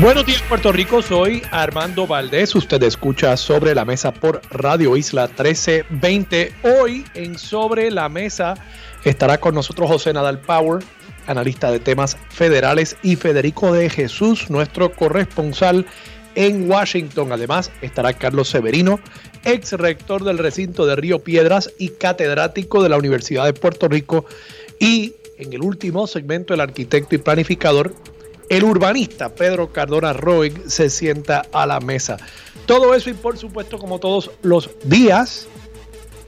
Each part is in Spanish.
Buenos días Puerto Rico, soy Armando Valdés, usted escucha Sobre la Mesa por Radio Isla 1320. Hoy en Sobre la Mesa estará con nosotros José Nadal Power, analista de temas federales, y Federico de Jesús, nuestro corresponsal en Washington. Además estará Carlos Severino, ex rector del recinto de Río Piedras y catedrático de la Universidad de Puerto Rico. Y en el último segmento, el arquitecto y planificador el urbanista Pedro Cardona Roig se sienta a la mesa. Todo eso y por supuesto como todos los días,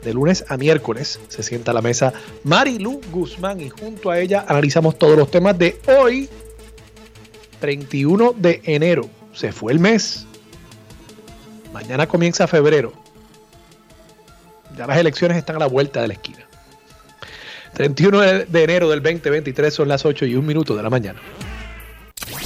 de lunes a miércoles, se sienta a la mesa Marilu Guzmán y junto a ella analizamos todos los temas de hoy, 31 de enero. Se fue el mes. Mañana comienza febrero. Ya las elecciones están a la vuelta de la esquina. 31 de enero del 2023 son las 8 y 1 minuto de la mañana.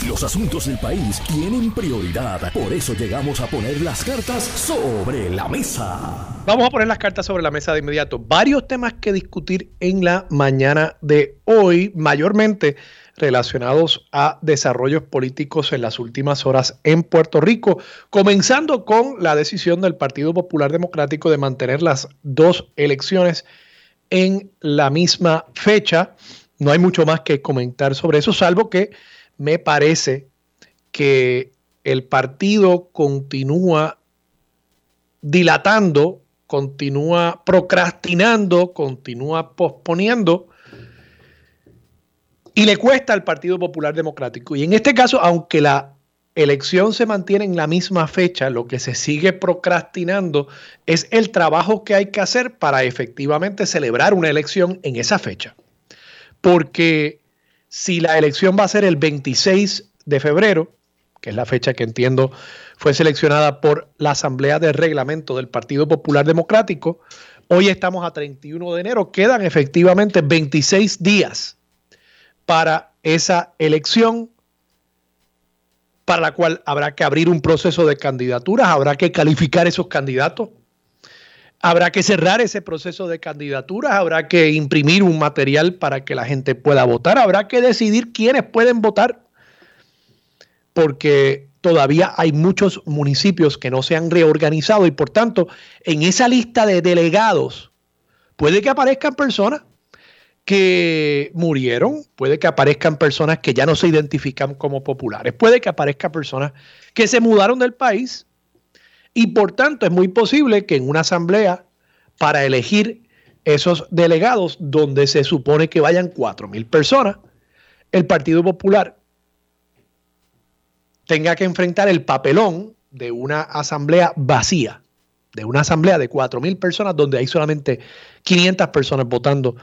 Los asuntos del país tienen prioridad, por eso llegamos a poner las cartas sobre la mesa. Vamos a poner las cartas sobre la mesa de inmediato. Varios temas que discutir en la mañana de hoy, mayormente relacionados a desarrollos políticos en las últimas horas en Puerto Rico, comenzando con la decisión del Partido Popular Democrático de mantener las dos elecciones en la misma fecha. No hay mucho más que comentar sobre eso, salvo que me parece que el partido continúa dilatando, continúa procrastinando, continúa posponiendo y le cuesta al Partido Popular Democrático. Y en este caso, aunque la elección se mantiene en la misma fecha, lo que se sigue procrastinando es el trabajo que hay que hacer para efectivamente celebrar una elección en esa fecha. Porque si la elección va a ser el 26 de febrero, que es la fecha que entiendo fue seleccionada por la Asamblea de Reglamento del Partido Popular Democrático, hoy estamos a 31 de enero, quedan efectivamente 26 días para esa elección para la cual habrá que abrir un proceso de candidaturas, habrá que calificar esos candidatos, Habrá que cerrar ese proceso de candidaturas, habrá que imprimir un material para que la gente pueda votar, habrá que decidir quiénes pueden votar, porque todavía hay muchos municipios que no se han reorganizado y por tanto en esa lista de delegados puede que aparezcan personas que murieron, puede que aparezcan personas que ya no se identifican como populares, puede que aparezcan personas que se mudaron del país y por tanto es muy posible que en una asamblea para elegir esos delegados donde se supone que vayan cuatro mil personas, el Partido Popular tenga que enfrentar el papelón de una asamblea vacía, de una asamblea de cuatro mil personas donde hay solamente 500 personas votando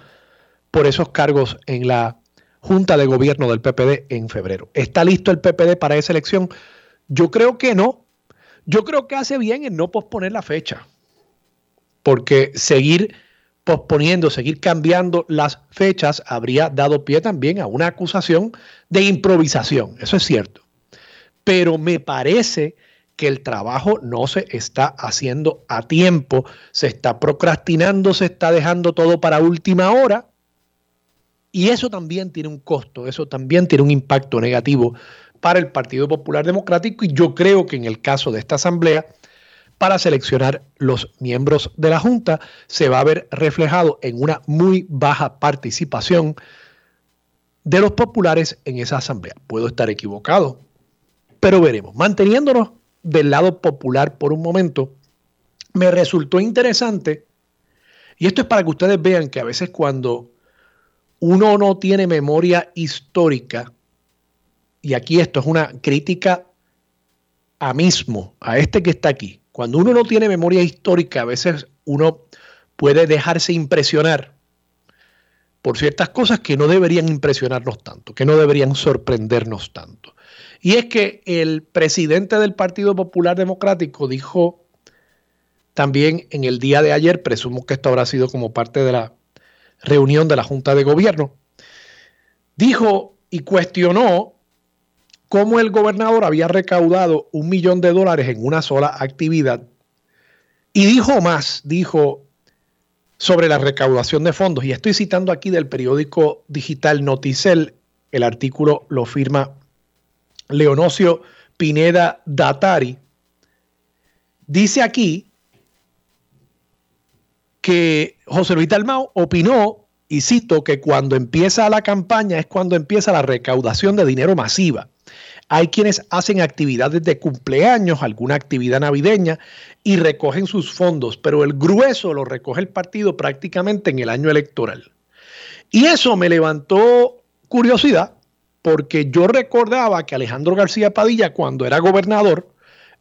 por esos cargos en la Junta de Gobierno del PPD en febrero. ¿Está listo el PPD para esa elección? Yo creo que no, yo creo que hace bien en no posponer la fecha, porque seguir posponiendo, seguir cambiando las fechas habría dado pie también a una acusación de improvisación, eso es cierto. Pero me parece que el trabajo no se está haciendo a tiempo, se está procrastinando, se está dejando todo para última hora. Y eso también tiene un costo, eso también tiene un impacto negativo para el Partido Popular Democrático y yo creo que en el caso de esta asamblea, para seleccionar los miembros de la Junta, se va a ver reflejado en una muy baja participación de los populares en esa asamblea. Puedo estar equivocado, pero veremos. Manteniéndonos del lado popular por un momento, me resultó interesante, y esto es para que ustedes vean que a veces cuando uno no tiene memoria histórica, y aquí esto es una crítica a mismo, a este que está aquí. Cuando uno no tiene memoria histórica, a veces uno puede dejarse impresionar por ciertas cosas que no deberían impresionarnos tanto, que no deberían sorprendernos tanto. Y es que el presidente del Partido Popular Democrático dijo también en el día de ayer, presumo que esto habrá sido como parte de la reunión de la Junta de Gobierno, dijo y cuestionó cómo el gobernador había recaudado un millón de dólares en una sola actividad. Y dijo más, dijo sobre la recaudación de fondos, y estoy citando aquí del periódico digital Noticel, el artículo lo firma Leonosio Pineda Datari, dice aquí que José Luis Dalmau opinó, y cito, que cuando empieza la campaña es cuando empieza la recaudación de dinero masiva. Hay quienes hacen actividades de cumpleaños, alguna actividad navideña y recogen sus fondos, pero el grueso lo recoge el partido prácticamente en el año electoral. Y eso me levantó curiosidad porque yo recordaba que Alejandro García Padilla cuando era gobernador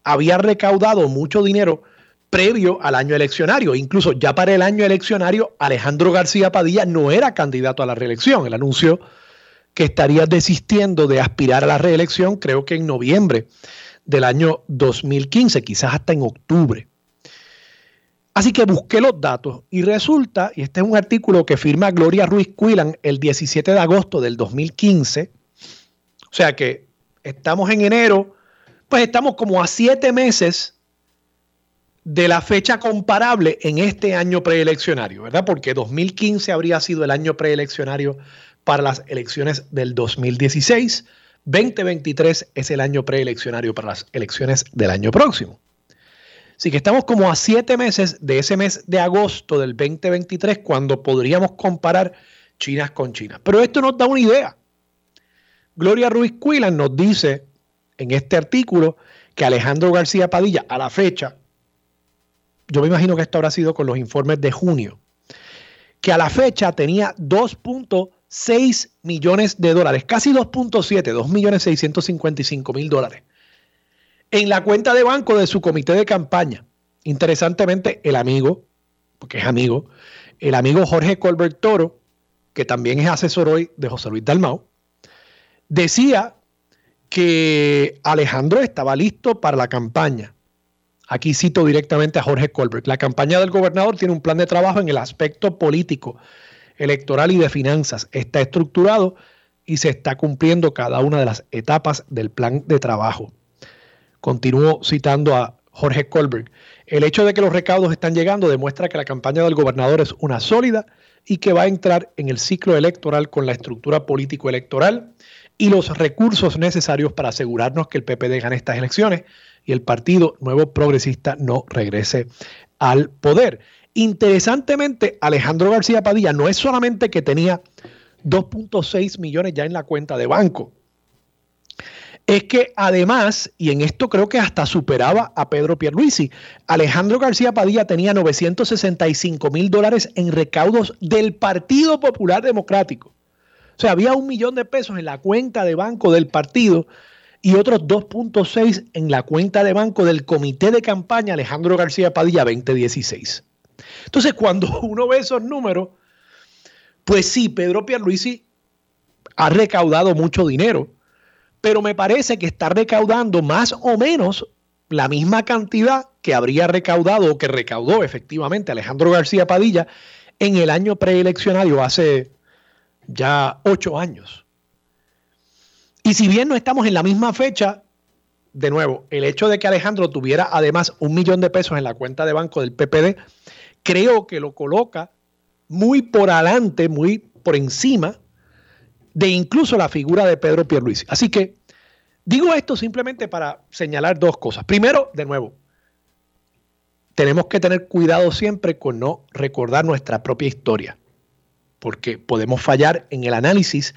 había recaudado mucho dinero previo al año eleccionario. Incluso ya para el año eleccionario, Alejandro García Padilla no era candidato a la reelección. Él anunció que estaría desistiendo de aspirar a la reelección, creo que en noviembre del año 2015, quizás hasta en octubre. Así que busqué los datos y resulta, y este es un artículo que firma Gloria Ruiz Cuilan el 17 de agosto del 2015, o sea que estamos en enero, pues estamos como a siete meses de la fecha comparable en este año preeleccionario, ¿verdad? Porque 2015 habría sido el año preeleccionario para las elecciones del 2016. 2023 es el año preeleccionario para las elecciones del año próximo. Así que estamos como a siete meses de ese mes de agosto del 2023 cuando podríamos comparar China con China. Pero esto nos da una idea. Gloria Ruiz Cuilan nos dice en este artículo que Alejandro García Padilla a la fecha yo me imagino que esto habrá sido con los informes de junio, que a la fecha tenía 2.6 millones de dólares, casi 2.7, 2 millones 655 mil dólares, en la cuenta de banco de su comité de campaña. Interesantemente, el amigo, porque es amigo, el amigo Jorge Colbert Toro, que también es asesor hoy de José Luis Dalmau, decía que Alejandro estaba listo para la campaña Aquí cito directamente a Jorge Colbert. La campaña del gobernador tiene un plan de trabajo en el aspecto político, electoral y de finanzas. Está estructurado y se está cumpliendo cada una de las etapas del plan de trabajo. Continúo citando a Jorge Colbert. El hecho de que los recaudos están llegando demuestra que la campaña del gobernador es una sólida y que va a entrar en el ciclo electoral con la estructura político-electoral y los recursos necesarios para asegurarnos que el PPD gane estas elecciones y el Partido Nuevo Progresista no regrese al poder. Interesantemente, Alejandro García Padilla no es solamente que tenía 2.6 millones ya en la cuenta de banco, es que además, y en esto creo que hasta superaba a Pedro Pierluisi, Alejandro García Padilla tenía 965 mil dólares en recaudos del Partido Popular Democrático. O sea, había un millón de pesos en la cuenta de banco del partido y otros 2.6 en la cuenta de banco del Comité de Campaña Alejandro García Padilla 2016. Entonces, cuando uno ve esos números, pues sí, Pedro Pierluisi ha recaudado mucho dinero, pero me parece que está recaudando más o menos la misma cantidad que habría recaudado o que recaudó efectivamente Alejandro García Padilla en el año preeleccionario hace ya ocho años. Y si bien no estamos en la misma fecha, de nuevo, el hecho de que Alejandro tuviera además un millón de pesos en la cuenta de banco del PPD, creo que lo coloca muy por adelante, muy por encima de incluso la figura de Pedro Pierluisi. Así que digo esto simplemente para señalar dos cosas. Primero, de nuevo, tenemos que tener cuidado siempre con no recordar nuestra propia historia, porque podemos fallar en el análisis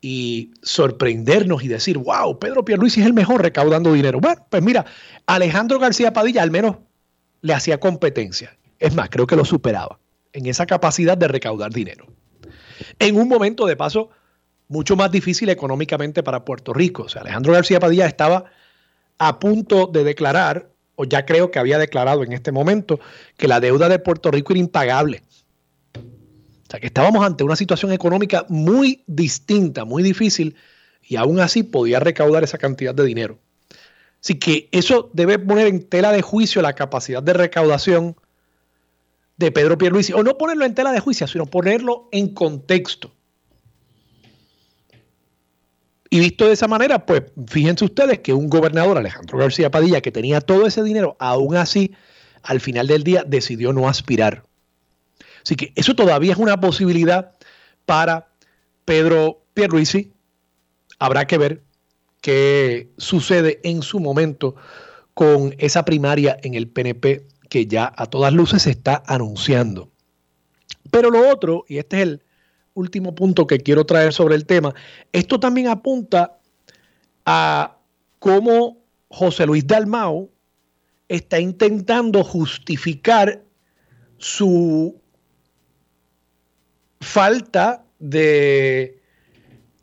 y sorprendernos y decir, wow, Pedro Pierluisi es el mejor recaudando dinero. Bueno, pues mira, Alejandro García Padilla al menos le hacía competencia. Es más, creo que lo superaba en esa capacidad de recaudar dinero. En un momento de paso mucho más difícil económicamente para Puerto Rico. O sea, Alejandro García Padilla estaba a punto de declarar, o ya creo que había declarado en este momento, que la deuda de Puerto Rico era impagable. O sea que estábamos ante una situación económica muy distinta, muy difícil, y aún así podía recaudar esa cantidad de dinero. Así que eso debe poner en tela de juicio la capacidad de recaudación de Pedro Pierluisi, o no ponerlo en tela de juicio, sino ponerlo en contexto. Y visto de esa manera, pues fíjense ustedes que un gobernador, Alejandro García Padilla, que tenía todo ese dinero, aún así, al final del día decidió no aspirar. Así que eso todavía es una posibilidad para Pedro Pierluisi. Habrá que ver qué sucede en su momento con esa primaria en el PNP que ya a todas luces se está anunciando. Pero lo otro, y este es el último punto que quiero traer sobre el tema, esto también apunta a cómo José Luis Dalmao está intentando justificar su falta de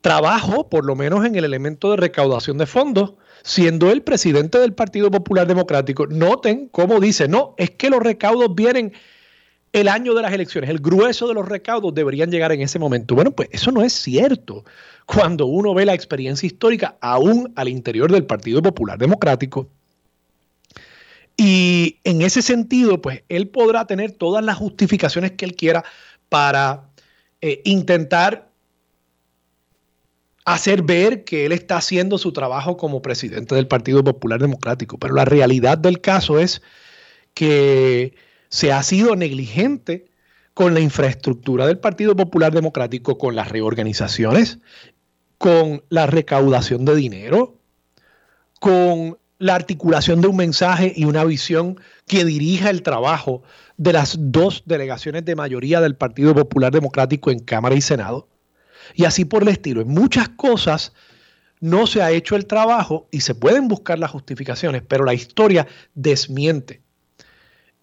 trabajo, por lo menos en el elemento de recaudación de fondos, siendo el presidente del Partido Popular Democrático. Noten cómo dice, no, es que los recaudos vienen el año de las elecciones, el grueso de los recaudos deberían llegar en ese momento. Bueno, pues eso no es cierto. Cuando uno ve la experiencia histórica, aún al interior del Partido Popular Democrático, y en ese sentido, pues él podrá tener todas las justificaciones que él quiera para eh, intentar hacer ver que él está haciendo su trabajo como presidente del Partido Popular Democrático. Pero la realidad del caso es que se ha sido negligente con la infraestructura del Partido Popular Democrático, con las reorganizaciones, con la recaudación de dinero, con la articulación de un mensaje y una visión que dirija el trabajo de las dos delegaciones de mayoría del Partido Popular Democrático en Cámara y Senado. Y así por el estilo. En muchas cosas no se ha hecho el trabajo y se pueden buscar las justificaciones, pero la historia desmiente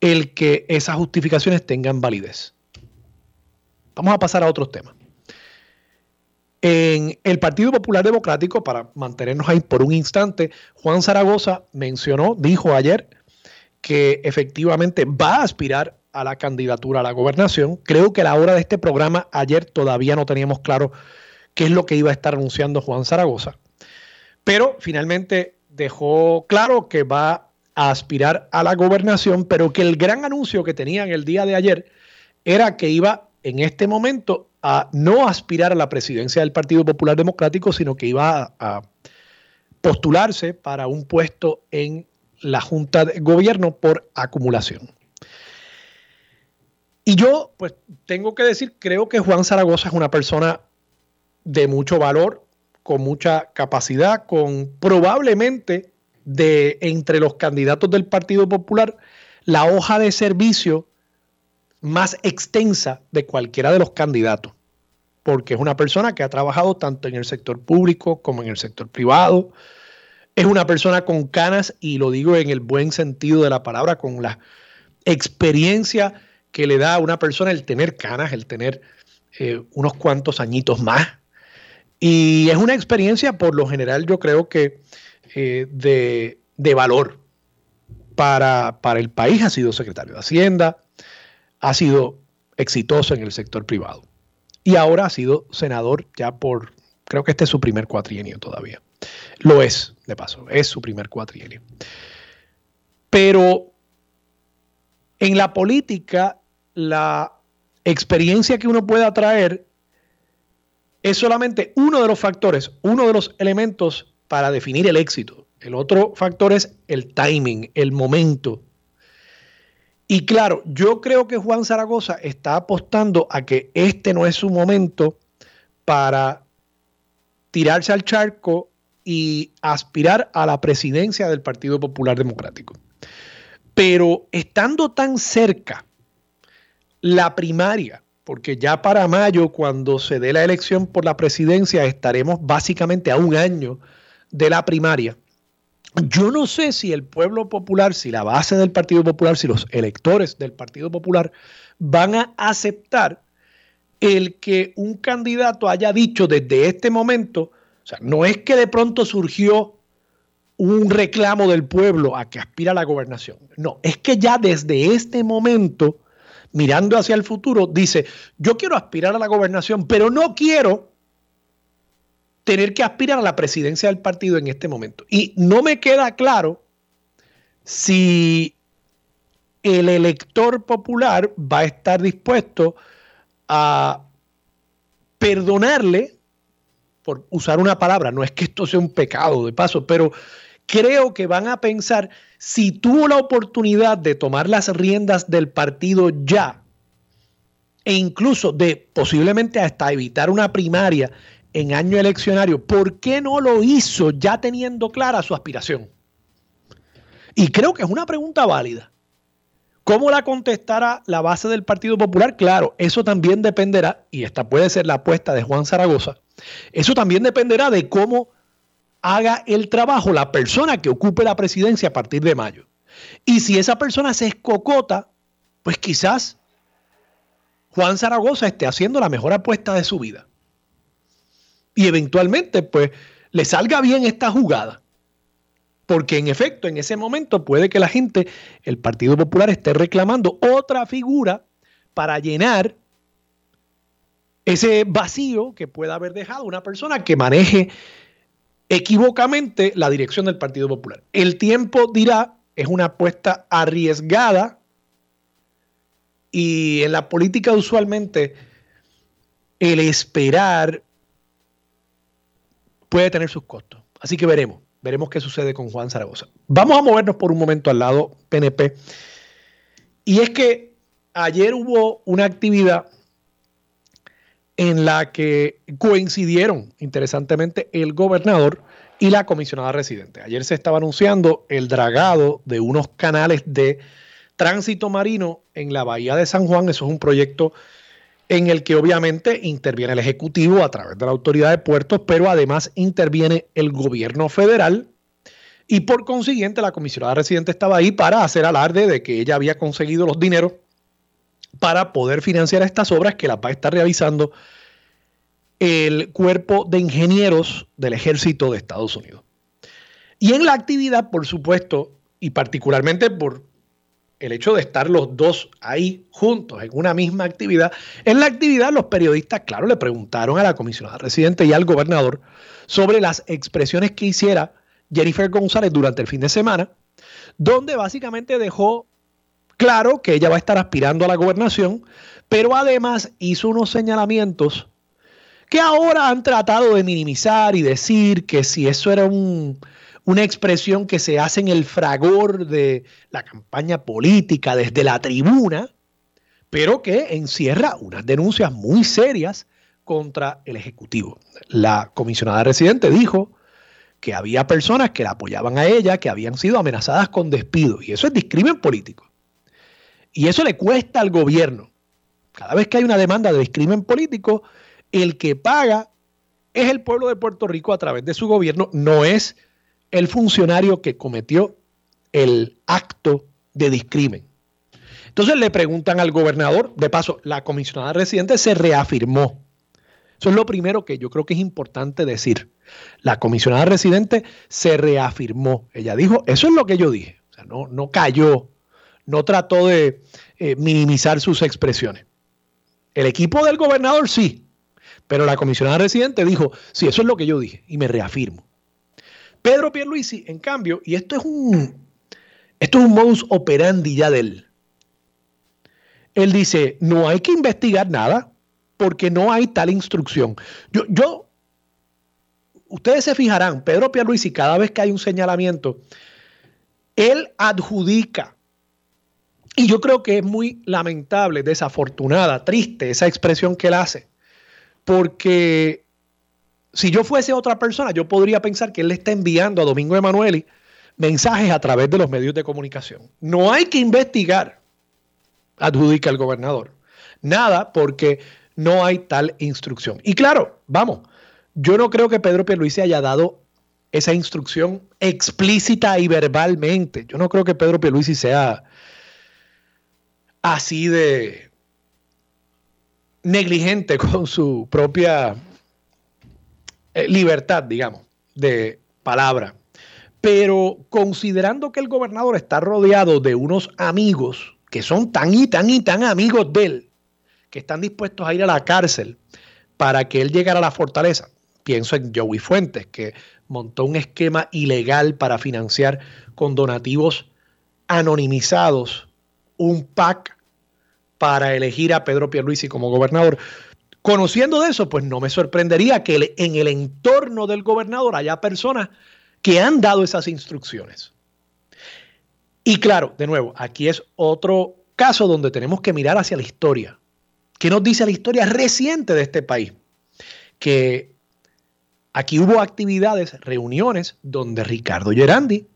el que esas justificaciones tengan validez. Vamos a pasar a otros temas. En el Partido Popular Democrático, para mantenernos ahí por un instante, Juan Zaragoza mencionó, dijo ayer, que efectivamente va a aspirar a la candidatura a la gobernación. Creo que a la hora de este programa, ayer todavía no teníamos claro qué es lo que iba a estar anunciando Juan Zaragoza, pero finalmente dejó claro que va a aspirar a la gobernación, pero que el gran anuncio que tenía en el día de ayer era que iba en este momento a no aspirar a la presidencia del Partido Popular Democrático, sino que iba a, postularse para un puesto en la Junta de Gobierno por acumulación. Y yo, pues, tengo que decir, creo que Juan Zaragoza es una persona de mucho valor, con mucha capacidad, con probablemente de entre los candidatos del Partido Popular la hoja de servicio más extensa de cualquiera de los candidatos, porque es una persona que ha trabajado tanto en el sector público como en el sector privado. Es una persona con canas, y lo digo en el buen sentido de la palabra, con la experiencia que le da a una persona el tener canas, el tener eh, unos cuantos añitos más. Y es una experiencia, por lo general, yo creo que eh, de, valor para, para el país. Ha sido secretario de Hacienda, ha sido exitoso en el sector privado y ahora ha sido senador ya por, creo que este es su primer cuatrienio todavía. Lo es, de paso, es su primer cuatrienio. Pero en la política, la experiencia que uno pueda traer es solamente uno de los factores, uno de los elementos para definir el éxito. El otro factor es el timing, el momento. Y claro, yo creo que Juan Zaragoza está apostando a que este no es su momento para tirarse al charco y aspirar a la presidencia del Partido Popular Democrático. Pero estando tan cerca la primaria, porque ya para mayo, cuando se dé la elección por la presidencia, estaremos básicamente a un año de la primaria, yo no sé si el pueblo popular, si la base del Partido Popular, si los electores del Partido Popular van a aceptar el que un candidato haya dicho desde este momento, o sea, no es que de pronto surgió un reclamo del pueblo a que aspira a la gobernación, no, es que ya desde este momento, mirando hacia el futuro, dice, yo quiero aspirar a la gobernación, pero no quiero tener que aspirar a la presidencia del partido en este momento. Y no me queda claro si el elector popular va a estar dispuesto a perdonarle, por usar una palabra, no es que esto sea un pecado de paso, pero creo que van a pensar, si tuvo la oportunidad de tomar las riendas del partido ya, e incluso de posiblemente hasta evitar una primaria en año eleccionario, ¿por qué no lo hizo ya teniendo clara su aspiración? Y creo que es una pregunta válida. ¿Cómo la contestará la base del Partido Popular? Claro, eso también dependerá, y esta puede ser la apuesta de Juan Zaragoza, eso también dependerá de cómo haga el trabajo la persona que ocupe la presidencia a partir de mayo. Y si esa persona se escocota, pues quizás Juan Zaragoza esté haciendo la mejor apuesta de su vida. Y eventualmente, pues, le salga bien esta jugada. Porque en efecto, en ese momento puede que la gente, el Partido Popular, esté reclamando otra figura para llenar ese vacío que pueda haber dejado una persona que maneje equivocamente la dirección del Partido Popular. El tiempo dirá, es una apuesta arriesgada y en la política usualmente el esperar puede tener sus costos. Así que veremos, veremos qué sucede con Juan Zaragoza. Vamos a movernos por un momento al lado PNP. Y es que ayer hubo una actividad en la que coincidieron, interesantemente, el gobernador y la comisionada residente. Ayer se estaba anunciando el dragado de unos canales de tránsito marino en la bahía de San Juan. Eso es un proyecto en el que obviamente interviene el Ejecutivo a través de la Autoridad de Puertos, pero además interviene el gobierno federal y por consiguiente la comisionada residente estaba ahí para hacer alarde de que ella había conseguido los dineros para poder financiar estas obras que las va a estar realizando el cuerpo de ingenieros del ejército de Estados Unidos. Y en la actividad, por supuesto, y particularmente por el hecho de estar los dos ahí juntos en una misma actividad, en la actividad los periodistas, claro, le preguntaron a la comisionada residente y al gobernador sobre las expresiones que hiciera Jennifer González durante el fin de semana, donde básicamente dejó claro que ella va a estar aspirando a la gobernación, pero además hizo unos señalamientos que ahora han tratado de minimizar y decir que si eso era una expresión que se hace en el fragor de la campaña política desde la tribuna, pero que encierra unas denuncias muy serias contra el Ejecutivo. La comisionada residente dijo que había personas que la apoyaban a ella, que habían sido amenazadas con despido, y eso es discrimen político. Y eso le cuesta al gobierno. Cada vez que hay una demanda de discrimen político, el que paga es el pueblo de Puerto Rico a través de su gobierno, no es el funcionario que cometió el acto de discrimen. Entonces le preguntan al gobernador, de paso, la comisionada residente se reafirmó. Eso es lo primero que yo creo que es importante decir. La comisionada residente se reafirmó. Ella dijo, eso es lo que yo dije. O sea, no, no cayó no trató de eh, minimizar sus expresiones. El equipo del gobernador sí, pero la comisionada residente dijo, sí, eso es lo que yo dije y me reafirmo. Pedro Pierluisi, en cambio, y esto es un, esto es un modus operandi ya de él. Él dice, no hay que investigar nada porque no hay tal instrucción. Yo, yo, ustedes se fijarán, Pedro Pierluisi, cada vez que hay un señalamiento, él adjudica y yo creo que es muy lamentable, desafortunada, triste esa expresión que él hace, porque si yo fuese otra persona, yo podría pensar que él le está enviando a Domingo Emanueli mensajes a través de los medios de comunicación. No hay que investigar, adjudica el gobernador. Nada, porque no hay tal instrucción. Y claro, vamos, yo no creo que Pedro Pierluisi haya dado esa instrucción explícita y verbalmente. Yo no creo que Pedro Pierluisi sea así de negligente con su propia eh, libertad, digamos, de palabra. Pero considerando que el gobernador está rodeado de unos amigos que son tan y tan y tan amigos de él, que están dispuestos a ir a la cárcel para que él llegara a la fortaleza, pienso en Joey Fuentes, que montó un esquema ilegal para financiar con donativos anonimizados un PAC para elegir a Pedro Pierluisi como gobernador. Conociendo de eso, pues no me sorprendería que en el entorno del gobernador haya personas que han dado esas instrucciones. Y claro, de nuevo, aquí es otro caso donde tenemos que mirar hacia la historia. ¿Qué nos dice la historia reciente de este país? Que aquí hubo actividades, reuniones donde Ricardo Gerandi,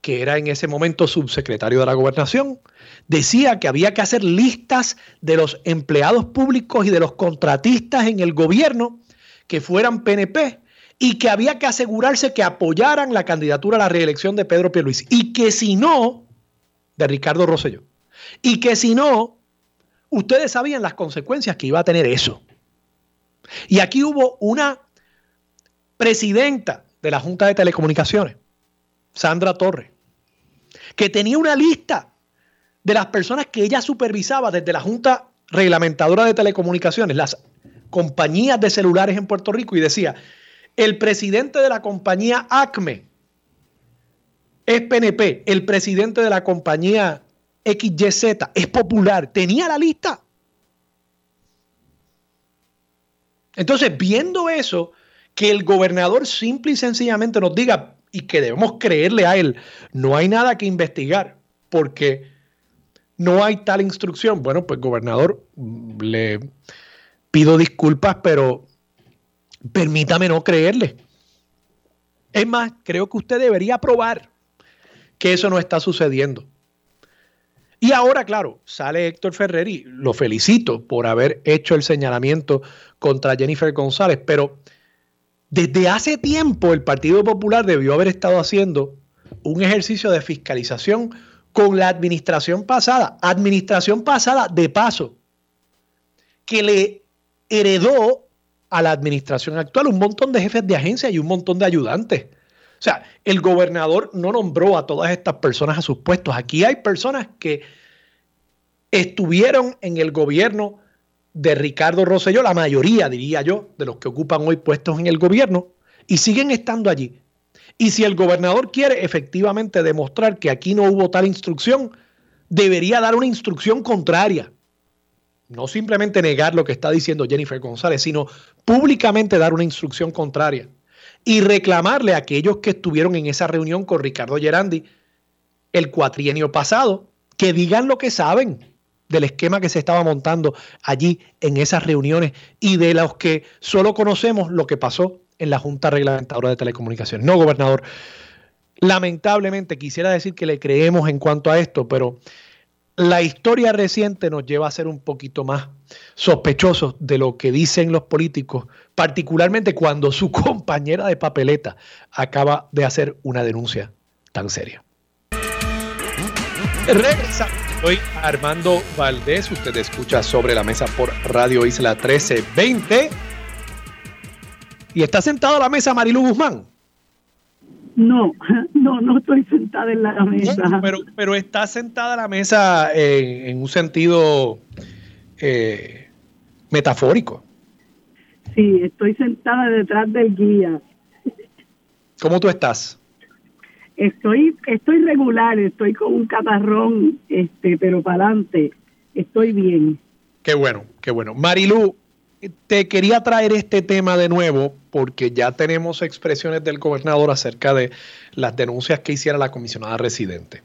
que era en ese momento subsecretario de la gobernación, decía que había que hacer listas de los empleados públicos y de los contratistas en el gobierno que fueran PNP y que había que asegurarse que apoyaran la candidatura a la reelección de Pedro Pierluisi y que si no, de Ricardo Rosselló, y que si no, ustedes sabían las consecuencias que iba a tener eso. Y aquí hubo una presidenta de la Junta de Telecomunicaciones, Sandra Torres, que tenía una lista de las personas que ella supervisaba desde la Junta Reglamentadora de Telecomunicaciones, las compañías de celulares en Puerto Rico, y decía, el presidente de la compañía ACME es PNP, el presidente de la compañía XYZ es popular, tenía la lista. Entonces, viendo eso, que el gobernador simple y sencillamente nos diga y que debemos creerle a él, no hay nada que investigar, porque no hay tal instrucción. Bueno, pues gobernador, le pido disculpas, pero permítame no creerle. Es más, creo que usted debería probar que eso no está sucediendo. Y ahora, claro, sale Héctor Ferrer y lo felicito por haber hecho el señalamiento contra Jennifer González, pero desde hace tiempo el Partido Popular debió haber estado haciendo un ejercicio de fiscalización con la administración pasada, administración pasada de paso, que le heredó a la administración actual un montón de jefes de agencia y un montón de ayudantes. O sea, el gobernador no nombró a todas estas personas a sus puestos. Aquí hay personas que estuvieron en el gobierno de Ricardo Rosselló, la mayoría, diría yo, de los que ocupan hoy puestos en el gobierno, y siguen estando allí. Y si el gobernador quiere efectivamente demostrar que aquí no hubo tal instrucción, debería dar una instrucción contraria. No simplemente negar lo que está diciendo Jennifer González, sino públicamente dar una instrucción contraria y reclamarle a aquellos que estuvieron en esa reunión con Ricardo Gerandi el cuatrienio pasado que digan lo que saben del esquema que se estaba montando allí en esas reuniones y de los que solo conocemos lo que pasó en la Junta Reglamentadora de Telecomunicaciones. No, gobernador, lamentablemente quisiera decir que le creemos en cuanto a esto, pero la historia reciente nos lleva a ser un poquito más sospechosos de lo que dicen los políticos, particularmente cuando su compañera de papeleta acaba de hacer una denuncia tan seria. Regresa. Soy Armando Valdés. Usted escucha sobre la mesa por Radio Isla 1320. ¿Y está sentado a la mesa Marilu Guzmán? No, no, no estoy sentada en la mesa. Pero, pero está sentada a la mesa en, un sentido eh, metafórico. Sí, estoy sentada detrás del guía. ¿Cómo tú estás? Estoy, estoy regular, estoy con un catarrón, este, pero para adelante, estoy bien. Qué bueno, qué bueno. Marilu, te quería traer este tema de nuevo porque ya tenemos expresiones del gobernador acerca de las denuncias que hiciera la comisionada residente.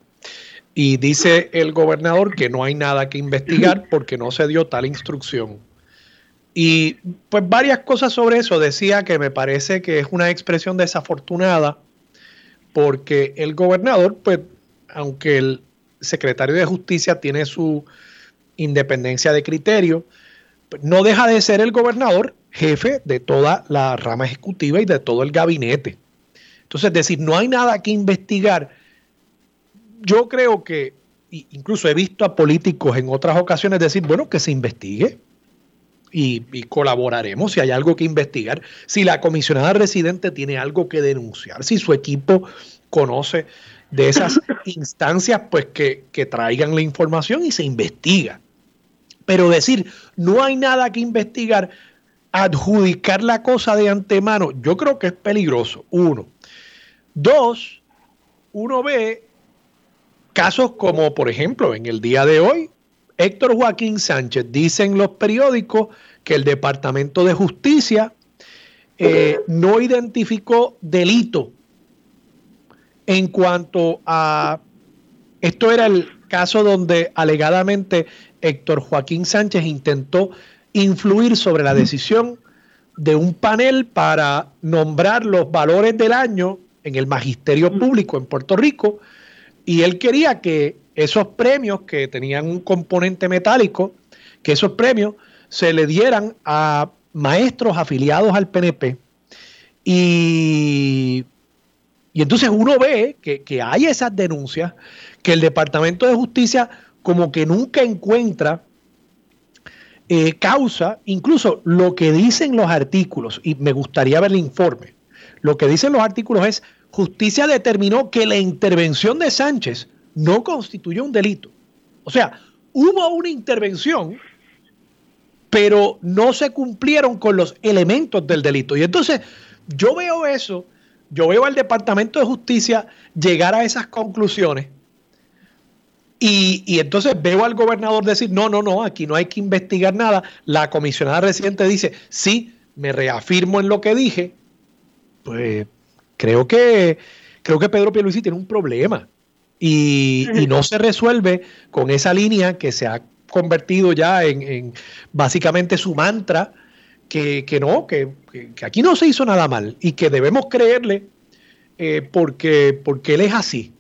Y dice el gobernador que no hay nada que investigar porque no se dio tal instrucción. Y pues varias cosas sobre eso. Decía que me parece que es una expresión desafortunada porque el gobernador, pues, aunque el secretario de justicia tiene su independencia de criterio, no deja de ser el gobernador jefe de toda la rama ejecutiva y de todo el gabinete. Entonces, decir, no hay nada que investigar. Yo creo que, incluso he visto a políticos en otras ocasiones decir, bueno, que se investigue y, y colaboraremos si hay algo que investigar, si la comisionada residente tiene algo que denunciar, si su equipo conoce de esas instancias, pues que, que traigan la información y se investiga. Pero decir, no hay nada que investigar, adjudicar la cosa de antemano, yo creo que es peligroso, uno. Dos, uno ve casos como, por ejemplo, en el día de hoy, Héctor Joaquín Sánchez, dicen los periódicos que el Departamento de Justicia eh, no identificó delito en cuanto a, esto era el caso donde alegadamente Héctor Joaquín Sánchez intentó influir sobre la decisión de un panel para nombrar los valores del año en el magisterio público en Puerto Rico y él quería que esos premios que tenían un componente metálico, que esos premios se le dieran a maestros afiliados al PNP. Y, y entonces uno ve que, que hay esas denuncias, que el Departamento de Justicia como que nunca encuentra eh, causa, incluso lo que dicen los artículos, y me gustaría ver el informe, lo que dicen los artículos es, justicia determinó que la intervención de Sánchez no constituyó un delito. O sea, hubo una intervención, pero no se cumplieron con los elementos del delito. Y entonces yo veo eso, yo veo al Departamento de Justicia llegar a esas conclusiones y, entonces veo al gobernador decir, no, no, no, aquí no hay que investigar nada. La comisionada residente dice, sí, me reafirmo en lo que dije. Pues creo que, creo que Pedro Pierluisi tiene un problema. Y, no se resuelve con esa línea que se ha convertido ya en, básicamente su mantra, que, no, que, aquí no se hizo nada mal y que debemos creerle eh, porque, porque él es así.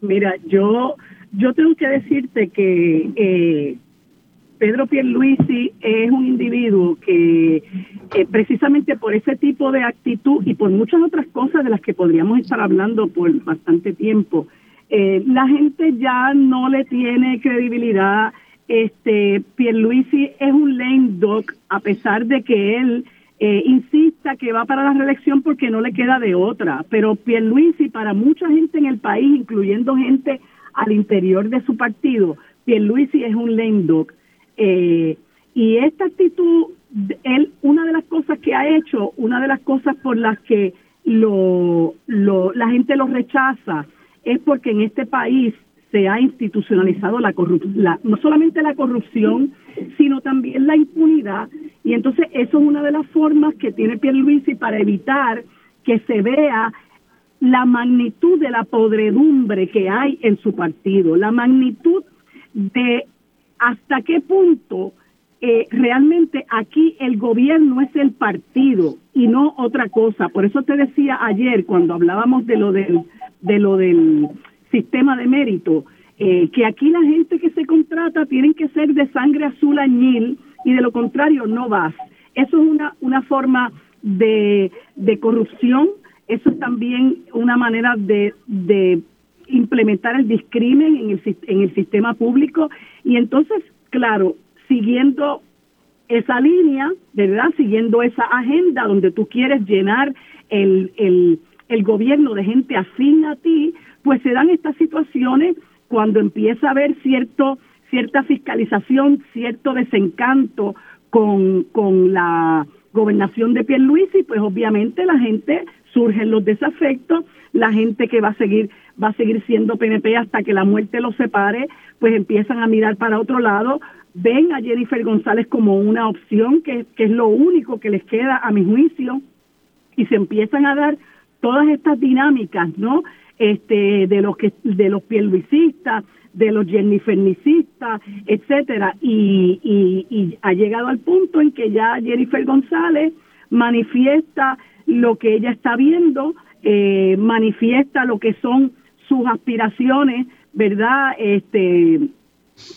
Mira, yo, yo tengo que decirte que eh, Pedro Pierluisi es un individuo que precisamente por ese tipo de actitud y por muchas otras cosas de las que podríamos estar hablando por bastante tiempo, eh, la gente ya no le tiene credibilidad. Este Pierluisi es un lame dog a pesar de que él eh, insista que va para la reelección porque no le queda de otra. Pero Pierluisi, para mucha gente en el país, incluyendo gente al interior de su partido, Pierluisi es un lame dog. Eh, y esta actitud, él, una de las cosas que ha hecho, una de las cosas por las que lo, lo, la gente lo rechaza, es porque en este país se ha institucionalizado la corrupción, no solamente la corrupción, sino también la impunidad. Y entonces eso es una de las formas que tiene Pierluisi para evitar que se vea la magnitud de la podredumbre que hay en su partido, la magnitud de hasta qué punto eh, realmente aquí el gobierno es el partido y no otra cosa. Por eso te decía ayer cuando hablábamos de lo del, de lo del sistema de mérito, eh, que aquí la gente que se contrata tienen que ser de sangre azul añil y de lo contrario no vas. Eso es una, una forma de, de corrupción, eso es también una manera de, de implementar el discrimen en el, en el sistema público y entonces, claro, siguiendo esa línea, ¿verdad? Siguiendo esa agenda donde tú quieres llenar el, el, el gobierno de gente afín a ti, pues se dan estas situaciones cuando empieza a haber cierto, cierta fiscalización, cierto desencanto con, con la gobernación de Pierluisi, pues obviamente la gente surgen los desafectos, la gente que va a seguir va a seguir siendo PNP hasta que la muerte los separe, pues empiezan a mirar para otro lado, ven a Jennifer González como una opción que, que es lo único que les queda a mi juicio y se empiezan a dar todas estas dinámicas, ¿no? este, de los que de los pierluisistas, de los jennifernicistas, etcétera, y, y, ha llegado al punto en que ya Jennifer González manifiesta lo que ella está viendo, eh, manifiesta lo que son sus aspiraciones, ¿verdad? Este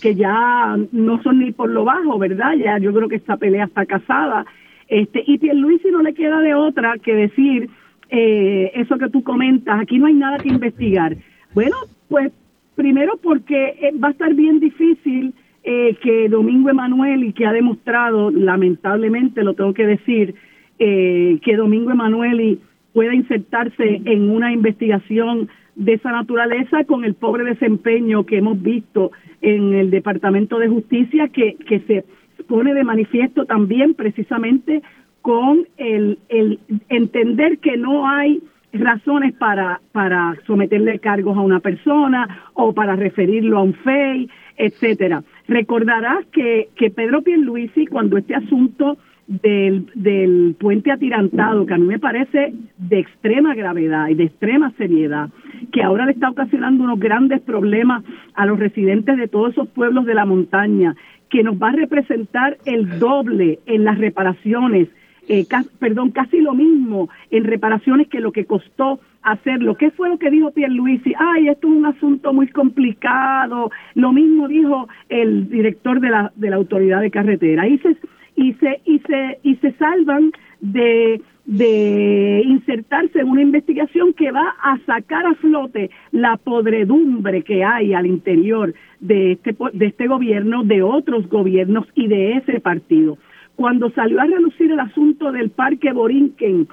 que ya no son ni por lo bajo, ¿verdad? Ya yo creo que esta pelea está casada. Este, y Pierluisi no le queda de otra que decir eh, eso que tú comentas, aquí no hay nada que investigar. Bueno, pues primero porque eh, va a estar bien difícil eh, que Domingo Emanuel, y que ha demostrado, lamentablemente lo tengo que decir, eh, que Domingo Emanuel pueda insertarse en una investigación de esa naturaleza con el pobre desempeño que hemos visto en el Departamento de Justicia, que, que se pone de manifiesto también precisamente con el, el entender que no hay razones para, para someterle cargos a una persona o para referirlo a un FEI, etcétera. Recordarás que, que Pedro Pierluisi, cuando este asunto del, del puente atirantado, que a mí me parece de extrema gravedad y de extrema seriedad, que ahora le está ocasionando unos grandes problemas a los residentes de todos esos pueblos de la montaña, que nos va a representar el doble en las reparaciones, eh, perdón, casi lo mismo en reparaciones que lo que costó hacerlo. ¿Qué fue lo que dijo Pierluisi? Ay, esto es un asunto muy complicado. Lo mismo dijo el director de la, de la autoridad de carretera. Y se, y se, y se, y se salvan de, de insertarse en una investigación que va a sacar a flote la podredumbre que hay al interior de este, de este gobierno, de otros gobiernos y de ese partido. Cuando salió a relucir el asunto del Parque Borinquen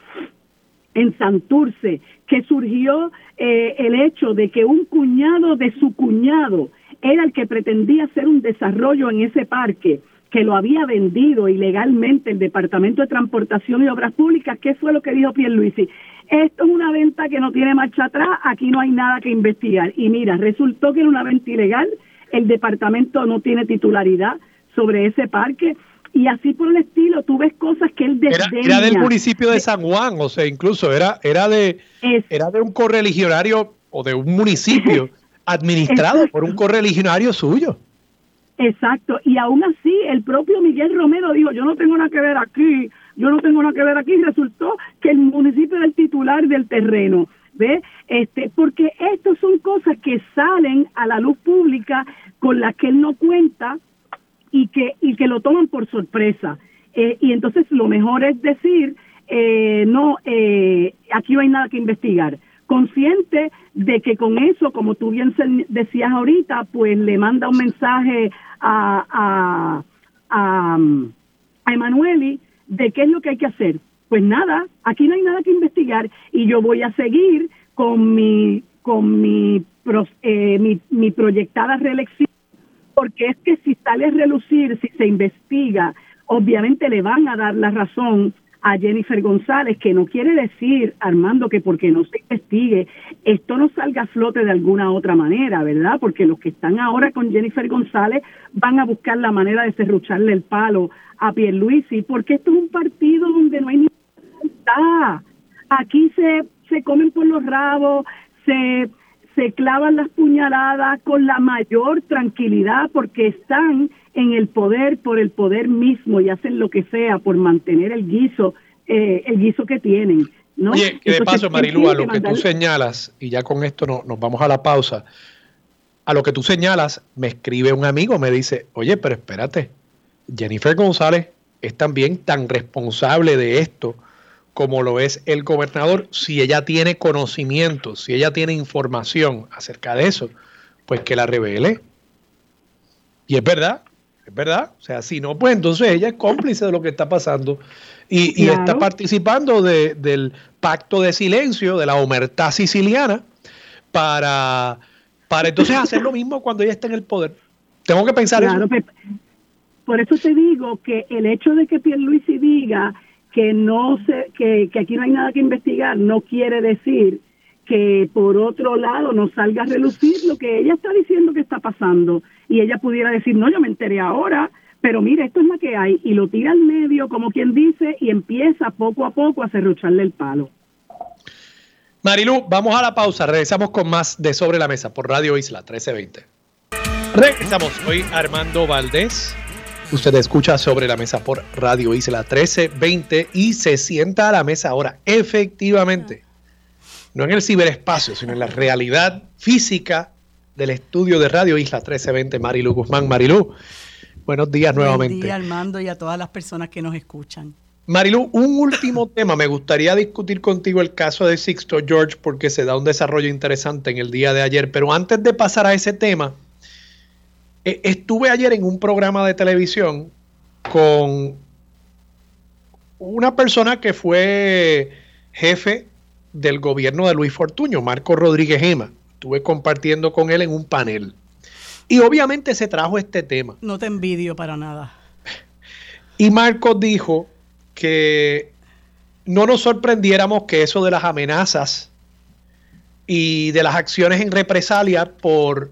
en Santurce, que surgió eh, el hecho de que un cuñado de su cuñado era el que pretendía hacer un desarrollo en ese parque, que lo había vendido ilegalmente el Departamento de Transportación y Obras Públicas, ¿qué fue lo que dijo Pierluisi? Esto es una venta que no tiene marcha atrás, aquí no hay nada que investigar. Y mira, resultó que era una venta ilegal, el departamento no tiene titularidad sobre ese parque, y así por el estilo, tú ves cosas que él desdeña. Era, del municipio de San Juan, o sea, incluso era, era, de, era de un correligionario o de un municipio administrado por un correligionario suyo. Exacto, y aún así el propio Miguel Romero dijo, yo no tengo nada que ver aquí, yo no tengo nada que ver aquí, y resultó que el municipio era el titular del terreno. ¿Ve? Este, porque estas son cosas que salen a la luz pública con las que él no cuenta y que, y que lo toman por sorpresa. Eh, y entonces lo mejor es decir, eh, no, eh, aquí no hay nada que investigar. Consciente de que con eso, como tú bien decías ahorita, pues le manda un mensaje a, a, a, a Emanueli de qué es lo que hay que hacer. Pues nada, aquí no hay nada que investigar y yo voy a seguir con mi con mi, mi, mi proyectada reelección porque es que si sale a relucir, si se investiga, obviamente le van a dar la razón a Jennifer González, que no quiere decir, Armando, que porque no se investigue, esto no salga a flote de alguna otra manera, ¿verdad? Porque los que están ahora con Jennifer González van a buscar la manera de cerrucharle el palo a Pierluisi, porque esto es un partido donde no hay ni Aquí se, se comen por los rabos, se se clavan las puñaladas con la mayor tranquilidad porque están en el poder por el poder mismo y hacen lo que sea por mantener el guiso, eh, el guiso que tienen. ¿no? Oye, que de paso, Marilu, a lo que tú señalas, y ya con esto no, nos vamos a la pausa, a lo que tú señalas, me escribe un amigo, me dice, oye, pero espérate, Jennifer González es también tan responsable de esto como lo es el gobernador, si ella tiene conocimiento, si ella tiene información acerca de eso, pues que la revele. Y es verdad, es verdad. O sea, si no, pues entonces ella es cómplice de lo que está pasando y, está participando del pacto de silencio, de la omertad siciliana, para, para entonces hacer lo mismo cuando ella está en el poder. Tengo que pensar eso. por eso te digo que el hecho de que Pierluisi diga que no se, que, que aquí no hay nada que investigar, no quiere decir que por otro lado no salga a relucir lo que ella está diciendo que está pasando y ella pudiera decir, no, yo me enteré ahora, pero mire, esto es lo que hay y lo tira al medio como quien dice y empieza poco a poco a cerrucharle el palo. Marilu, vamos a la pausa, regresamos con más de Sobre la Mesa por Radio Isla 1320. Regresamos, soy Armando Valdés. Usted escucha sobre la mesa por Radio Isla 1320 y se sienta a la mesa ahora, efectivamente, no en el ciberespacio, sino en la realidad física del estudio de Radio Isla 1320, Marilu Guzmán. Marilu, buenos días nuevamente. Buenos días, Armando, y a todas las personas que nos escuchan. Marilu, un último tema. Me gustaría discutir contigo el caso de Sixto George porque se da un desarrollo interesante en el día de ayer. Pero antes de pasar a ese tema, e, estuve ayer en un programa de televisión con una persona que fue jefe del gobierno de Luis Fortuño, Marco Rodríguez Gema. Estuve compartiendo con él en un panel. Y obviamente se trajo este tema. No te envidio para nada. Y Marcos dijo que no nos sorprendiéramos que eso de las amenazas y de las acciones en represalia por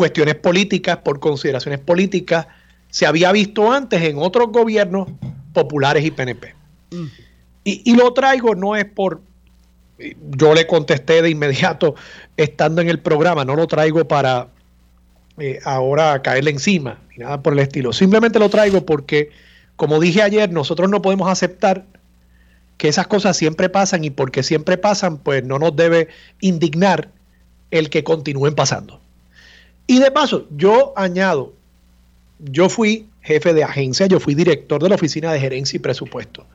cuestiones políticas, por consideraciones políticas, se había visto antes en otros gobiernos populares y PNP. Mm. Y, lo traigo no es por, yo le contesté de inmediato estando en el programa, no lo traigo para eh, ahora caerle encima, ni nada por el estilo. Simplemente lo traigo porque, como dije ayer, nosotros no podemos aceptar que esas cosas siempre pasan y porque siempre pasan, pues no nos debe indignar el que continúen pasando. Y de paso, yo añado, yo fui jefe de agencia, yo fui director de la Oficina de Gerencia y Presupuesto.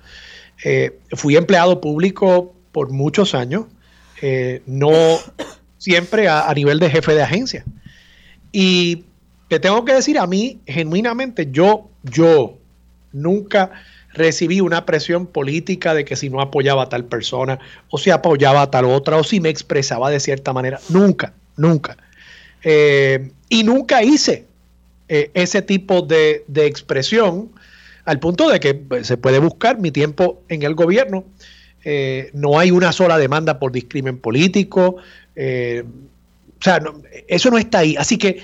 Eh, fui empleado público por muchos años, eh, no siempre a, nivel de jefe de agencia. Y te tengo que decir, a mí, genuinamente, yo, yo nunca recibí una presión política de que si no apoyaba a tal persona, o si apoyaba a tal otra, o si me expresaba de cierta manera. Nunca, nunca. Eh, y nunca hice ese tipo de, de expresión al punto de que pues, se puede buscar mi tiempo en el gobierno. Eh, no hay una sola demanda por discrimen político. Eh, o sea, eso no está ahí. Así que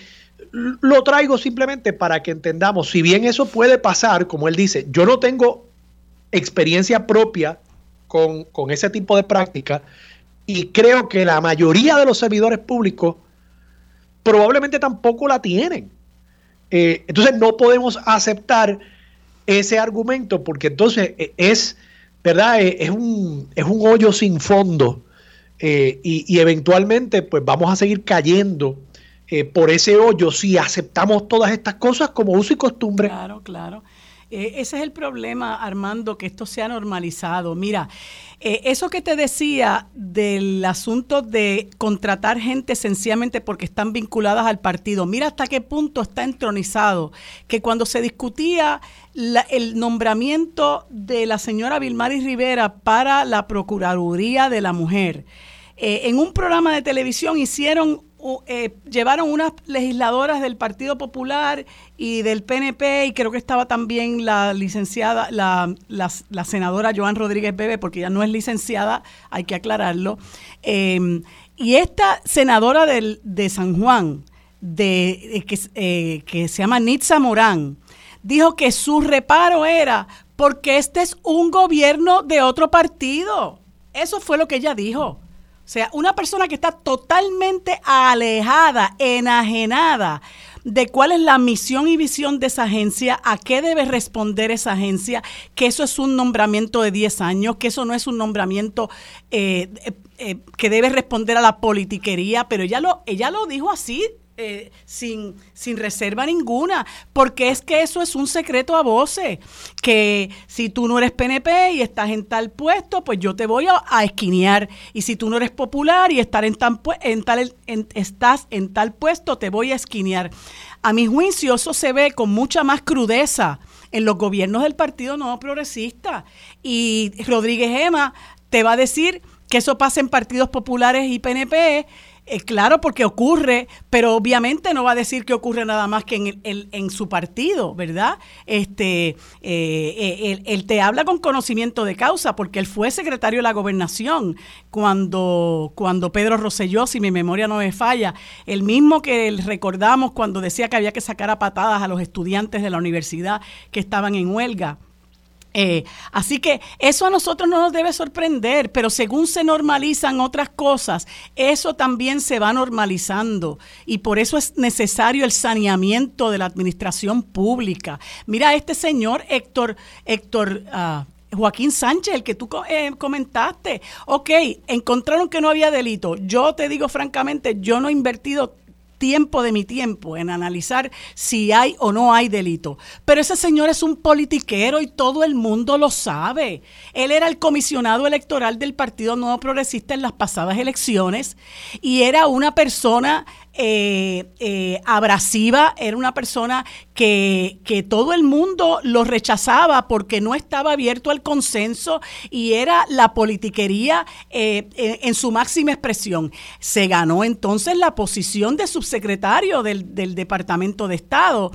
lo traigo simplemente para que entendamos, si bien eso puede pasar, como él dice, yo no tengo experiencia propia con, ese tipo de práctica y creo que la mayoría de los servidores públicos probablemente tampoco la tienen. Eh, entonces no podemos aceptar ese argumento porque entonces eh, es, ¿verdad? Eh, es un, es un hoyo sin fondo y, eventualmente pues vamos a seguir cayendo por ese hoyo si aceptamos todas estas cosas como uso y costumbre. Claro, claro. Ese es el problema, Armando, que esto se ha normalizado. Mira, eh, eso que te decía del asunto de contratar gente sencillamente porque están vinculadas al partido, mira hasta qué punto está entronizado, que cuando se discutía el nombramiento de la señora Vilmaris Rivera para la Procuraduría de la Mujer, eh, en un programa de televisión hicieron eh, llevaron unas legisladoras del Partido Popular y del PNP y creo que estaba también la licenciada, la, la, senadora Joan Rodríguez Bebe, porque ya no es licenciada, hay que aclararlo. Em, y esta senadora del, de San Juan, de, que, eh, que se llama Nitza Morán, dijo que su reparo era porque este es un gobierno de otro partido. Eso fue lo que ella dijo. Sea, una persona que está totalmente alejada, enajenada de cuál es la misión y visión de esa agencia, a qué debe responder esa agencia, que eso es un nombramiento de 10 años, que eso no es un nombramiento eh, eh, eh, que debe responder a la politiquería, pero ella lo, ella lo dijo así eh, sin, sin reserva ninguna, porque es que eso es un secreto a voces, que si tú no eres PNP y estás en tal puesto, pues yo te voy a, esquinear, y si tú no eres popular y estar en, tan, en tal, estás en tal puesto, te voy a esquinear. A mi juicio eso se ve con mucha más crudeza en los gobiernos del Partido Nuevo Progresista, y Rodríguez Ema te va a decir que eso pasa en partidos populares y PNP, eh, claro, porque ocurre, pero obviamente no va a decir que ocurre nada más que en, en su partido, ¿verdad? Este, eh, eh, él, te habla con conocimiento de causa, porque él fue secretario de la gobernación cuando, cuando Pedro Rosselló, si mi memoria no me falla, el mismo que recordamos cuando decía que había que sacar a patadas a los estudiantes de la universidad que estaban en huelga. Eh, así que eso a nosotros no nos debe sorprender, pero según se normalizan otras cosas, eso también se va normalizando y por eso es necesario el saneamiento de la administración pública. Mira, este señor Héctor, Héctor ah, Joaquín Sánchez, el que tú eh, comentaste, ok, encontraron que no había delito. Yo te digo francamente, yo no he invertido tiempo de mi tiempo en analizar si hay o no hay delito. Pero ese señor es un politiquero y todo el mundo lo sabe. Él era el comisionado electoral del Partido Nuevo Progresista en las pasadas elecciones y era una persona eh, eh, abrasiva, era una persona que, todo el mundo lo rechazaba porque no estaba abierto al consenso y era la politiquería eh, en, su máxima expresión. Se ganó entonces la posición de subsecretario del, del Departamento de Estado,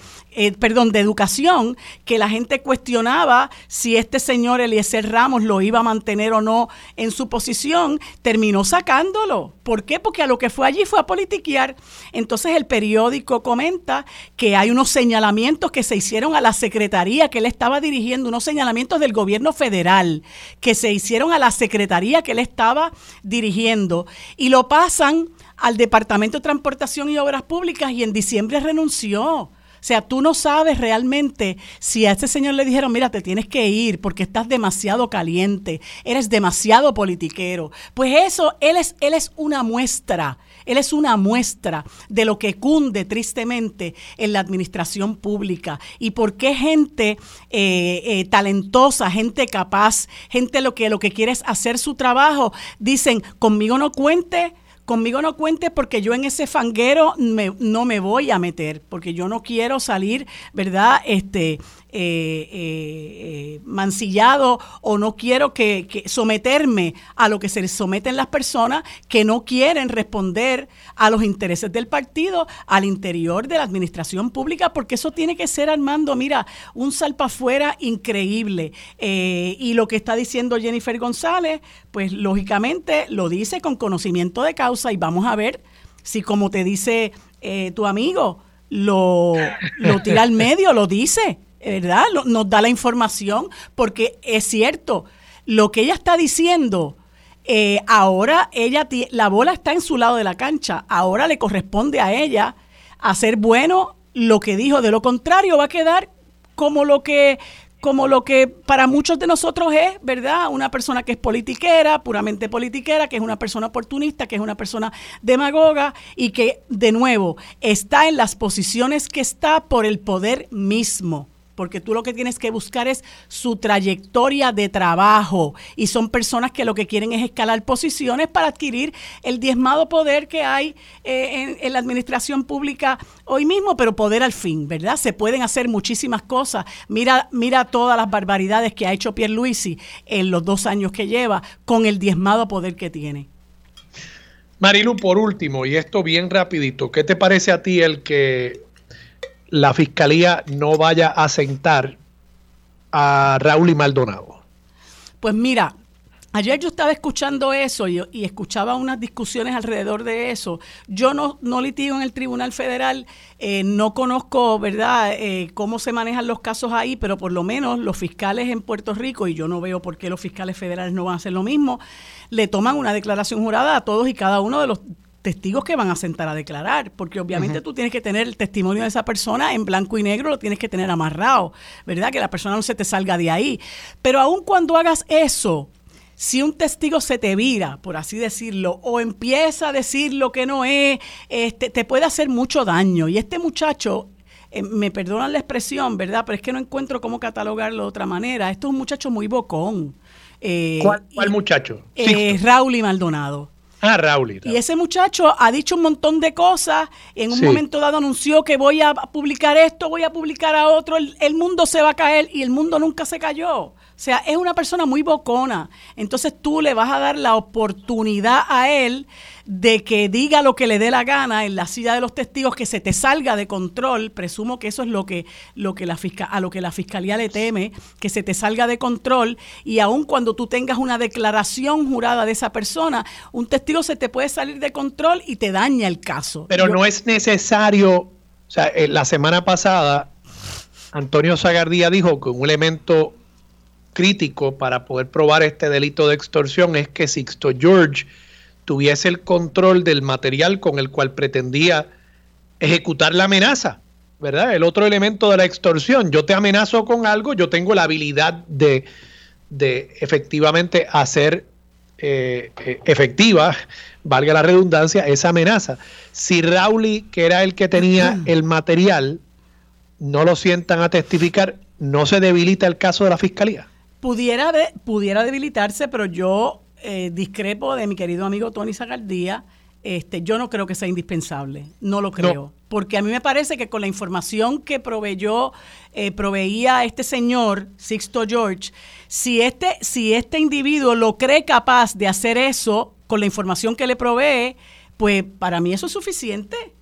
perdón, de Educación, que la gente cuestionaba si este señor Eliezer Ramos lo iba a mantener o no en su posición, terminó sacándolo. ¿Por qué? Porque a lo que fue allí fue a politiquear. Entonces el periódico comenta que hay unos señalamientos que se hicieron a la secretaría que él estaba dirigiendo, unos señalamientos del gobierno federal que se hicieron a la secretaría que él estaba dirigiendo y lo pasan al Departamento de Transportación y Obras Públicas y en diciembre renunció. O sea, tú no sabes realmente si a este señor le dijeron, mira, te tienes que ir porque estás demasiado caliente, eres demasiado politiquero. Pues eso, él es, él es una muestra, él es una muestra de lo que cunde tristemente en la administración pública y por qué gente eh, eh, talentosa, gente capaz, gente lo que, lo que quiere es hacer su trabajo, dicen, conmigo no cuente conmigo no cuente porque yo en ese fanguero no me voy a meter, porque yo no quiero salir, ¿verdad? Este, eh, eh, mancillado o no quiero que, someterme a lo que se someten las personas que no quieren responder a los intereses del partido al interior de la administración pública, porque eso tiene que ser, Armando, mira, un salpa afuera increíble. Eh, y lo que está diciendo Jennifer González, pues lógicamente lo dice con conocimiento de causa y vamos a ver si como te dice tu amigo, lo, lo tira al medio, lo dice. ¿Verdad? Nos da la información porque es cierto, lo que ella está diciendo, eh, ahora ella, la bola está en su lado de la cancha, ahora le corresponde a ella hacer bueno lo que dijo, de lo contrario va a quedar como lo que como lo que para muchos de nosotros es, ¿verdad? Una persona que es politiquera, puramente politiquera, que es una persona oportunista, que es una persona demagoga y que, de nuevo, está en las posiciones que está por el poder mismo porque tú lo que tienes que buscar es su trayectoria de trabajo y son personas que lo que quieren es escalar posiciones para adquirir el diezmado poder que hay eh, en, la administración pública hoy mismo, pero poder al fin, ¿verdad? Se pueden hacer muchísimas cosas. Mira, mira todas las barbaridades que ha hecho Pierluisi en los dos años que lleva con el diezmado poder que tiene. Marilu, por último, y esto bien rapidito, ¿qué te parece a ti el que la fiscalía no vaya a sentar a Raúl y Maldonado? Pues mira, Ayer yo estaba escuchando eso y, escuchaba unas discusiones alrededor de eso. Yo no, no litigo en el Tribunal Federal, eh, no conozco, ¿verdad?, eh, cómo se manejan los casos ahí, pero por lo menos los fiscales en Puerto Rico, y yo no veo por qué los fiscales federales no van a hacer lo mismo, le toman una declaración jurada a todos y cada uno de los testigos que van a sentar a declarar, porque obviamente tú tienes que tener el testimonio de esa persona en blanco y negro, lo tienes que tener amarrado, ¿verdad? Que la persona no se te salga de ahí. Pero aun cuando hagas eso, si un testigo se te vira, por así decirlo, o empieza a decir lo que no es, este, te puede hacer mucho daño. Y este muchacho, eh, me perdonan la expresión, ¿verdad? Pero es que no encuentro cómo catalogarlo de otra manera. Esto es un muchacho muy bocón. Eh, ¿Cuál, muchacho? Eh, Raúl y Maldonado. Ah, Raúl. Y ese muchacho ha dicho un montón de cosas. En un momento dado anunció que voy a publicar esto, voy a publicar a otro. el, mundo se va a caer y el mundo nunca se cayó. O sea, es una persona muy bocona. Entonces tú le vas a dar la oportunidad a él de que diga lo que le dé la gana en la silla de los testigos, que se te salga de control. Presumo que eso es lo que, lo que la a lo que la fiscalía le teme, que se te salga de control. Y aun cuando tú tengas una declaración jurada de esa persona, un testigo se te puede salir de control y te daña el caso. Pero no es necesario, o sea, eh, la semana pasada Antonio Zagardía dijo que un elemento crítico para poder probar este delito de extorsión es que Sixto George tuviese el control del material con el cual pretendía ejecutar la amenaza, ¿verdad? El otro elemento de la extorsión, yo te amenazo con algo, yo tengo la habilidad de, de efectivamente hacer eh, eh, efectiva, valga la redundancia, esa amenaza. Si Rauli, que era el que tenía el material, no lo sientan a testificar, ¿no se debilita el caso de la fiscalía? pudiera, pudiera debilitarse, pero yo eh, discrepo de mi querido amigo Tony Zagardía. este, yo no creo que sea indispensable, no lo creo. Porque a mí me parece que con la información que proveyó, eh, proveía este señor, Sixto George, si este, si este individuo lo cree capaz de hacer eso con la información que le provee, pues para mí eso es suficiente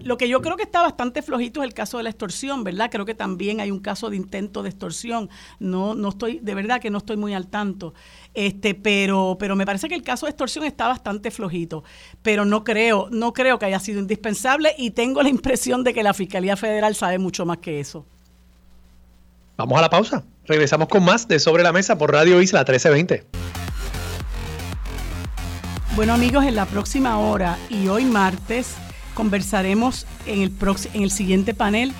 lo que yo creo que está bastante flojito es el caso de la extorsión, ¿verdad? Creo que también hay un caso de intento de extorsión. No, no estoy, de verdad que no estoy muy al tanto. Este, pero, pero me parece que el caso de extorsión está bastante flojito. Pero no creo, no creo que haya sido indispensable y tengo la impresión de que la Fiscalía Federal sabe mucho más que eso. Vamos a la pausa. Regresamos con más de Sobre la Mesa por Radio Isla 1320. Bueno amigos, en la próxima hora y hoy martes conversaremos en el, en el siguiente panel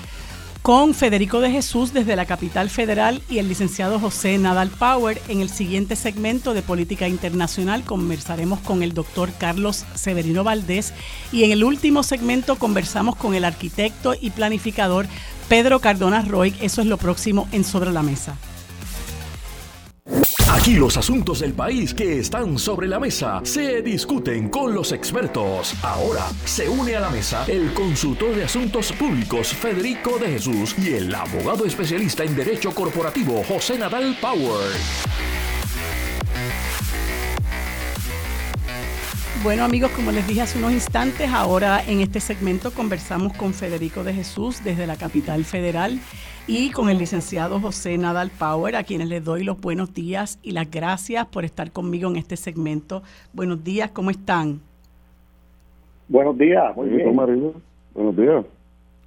con Federico de Jesús desde la capital federal y el licenciado José Nadal Power. En el siguiente segmento de Política Internacional conversaremos con el doctor Carlos Severino Valdés y en el último segmento conversamos con el arquitecto y planificador Pedro Cardona Roy. Eso es lo próximo en Sobre la Mesa. Aquí los asuntos del país que están sobre la mesa se discuten con los expertos. Ahora se une a la mesa el consultor de asuntos públicos Federico de Jesús y el abogado especialista en derecho corporativo José Nadal Power. Bueno amigos, como les dije hace unos instantes, ahora en este segmento conversamos con Federico de Jesús desde la capital federal y con el licenciado José Nadal Power, a quienes les doy los buenos días y las gracias por estar conmigo en este segmento. Buenos días, ¿cómo están? Buenos días, muy bien. Buenos días.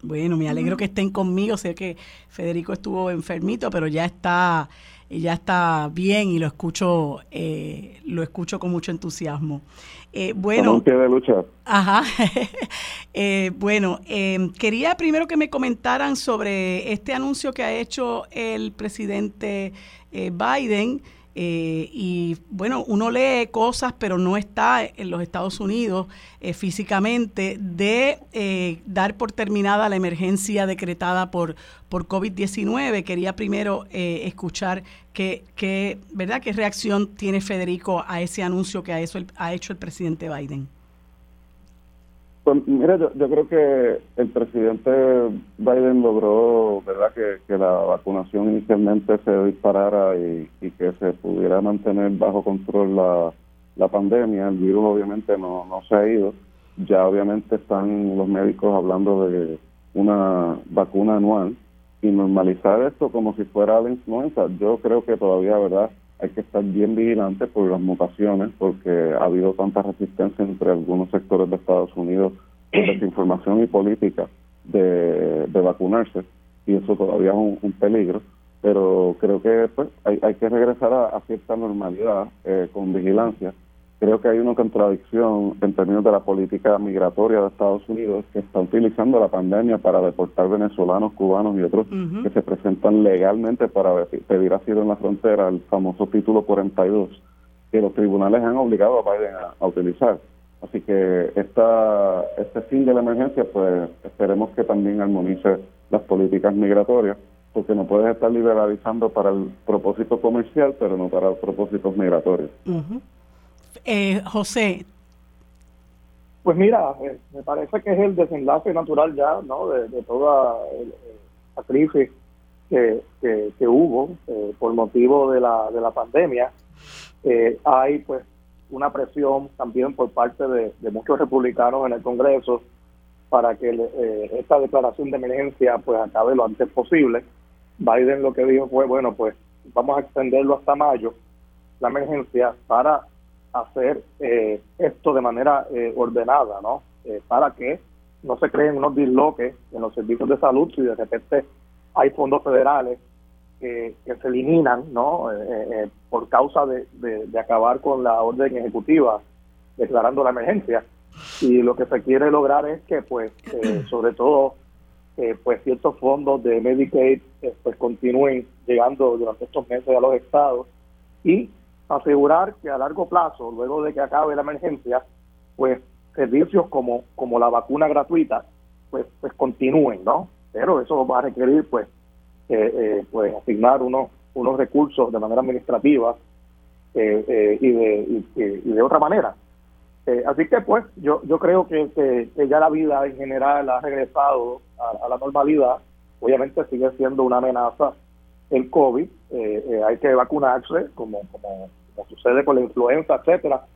Bueno, me alegro que estén conmigo. Sé que Federico estuvo enfermito, pero ya está, ya está bien y lo escucho, eh, lo escucho con mucho entusiasmo. Eh, bueno, de lucha. Ajá. eh, bueno, em, quería primero que me comentaran sobre este anuncio que ha hecho el presidente eh, Biden eh, y bueno, uno lee cosas, pero no está en los Estados Unidos eh, físicamente, de eh, dar por terminada la emergencia decretada por, por COVID-19. Quería primero escuchar qué, qué, ¿verdad? qué reacción tiene Federico a ese anuncio que ha, eso, ha hecho el presidente Biden. Pues mira, yo, creo que el presidente Biden logró, ¿verdad?, que, la vacunación inicialmente se disparara y, que se pudiera mantener bajo control la, la pandemia. El virus obviamente no, no se ha ido. Ya obviamente están los médicos hablando de una vacuna anual y normalizar esto como si fuera la influenza. Yo creo que todavía, ¿verdad?, hay que estar bien vigilante por las mutaciones, porque ha habido tanta resistencia entre algunos sectores de Estados Unidos por desinformación y política de, vacunarse, y eso todavía es un, peligro. Pero creo que pues, hay, hay que regresar a, cierta normalidad eh, con vigilancia creo que hay una contradicción en términos de la política migratoria de Estados Unidos que está utilizando la pandemia para deportar venezolanos, cubanos y otros que se presentan legalmente para pedir asilo en la frontera, el famoso título 42, que los tribunales han obligado a Biden a, utilizar. Así que esta, este fin de la emergencia, pues esperemos que también armonice las políticas migratorias, porque no puedes estar liberalizando para el propósito comercial, pero no para los propósitos migratorios. Eh, José. Pues mira, eh, me parece que es el desenlace natural ya, ¿no? De, toda eh, la crisis que, que, hubo eh, por motivo de la, de la pandemia. hay pues una presión también por parte de, muchos republicanos en el Congreso para que esta declaración de emergencia pues acabe lo antes posible. Biden lo que dijo fue, bueno, pues vamos a extenderlo hasta mayo, la emergencia, para hacer eh, esto de manera eh, ordenada, ¿no? Eh, para que no se creen unos disloques en los servicios de salud si de repente hay fondos federales que se eliminan, ¿no? por causa de, de, acabar con la orden ejecutiva declarando la emergencia. Y lo que se quiere lograr es que, pues, sobre todo, pues ciertos fondos de Medicaid pues continúen llegando durante estos meses a los estados y asegurar que a largo plazo, luego de que acabe la emergencia, pues servicios como, como la vacuna gratuita, pues, pues continúen, ¿no? Pero eso va a requerir, pues, eh, eh, pues asignar unos, unos recursos de manera administrativa eh, y, de, y, de otra manera. Eh, así que pues yo yo creo que, ya la vida en general ha regresado a, la normalidad. Obviamente sigue siendo una amenaza el COVID, eh, eh, hay que vacunarse como, como, sucede con la influenza, etcétera.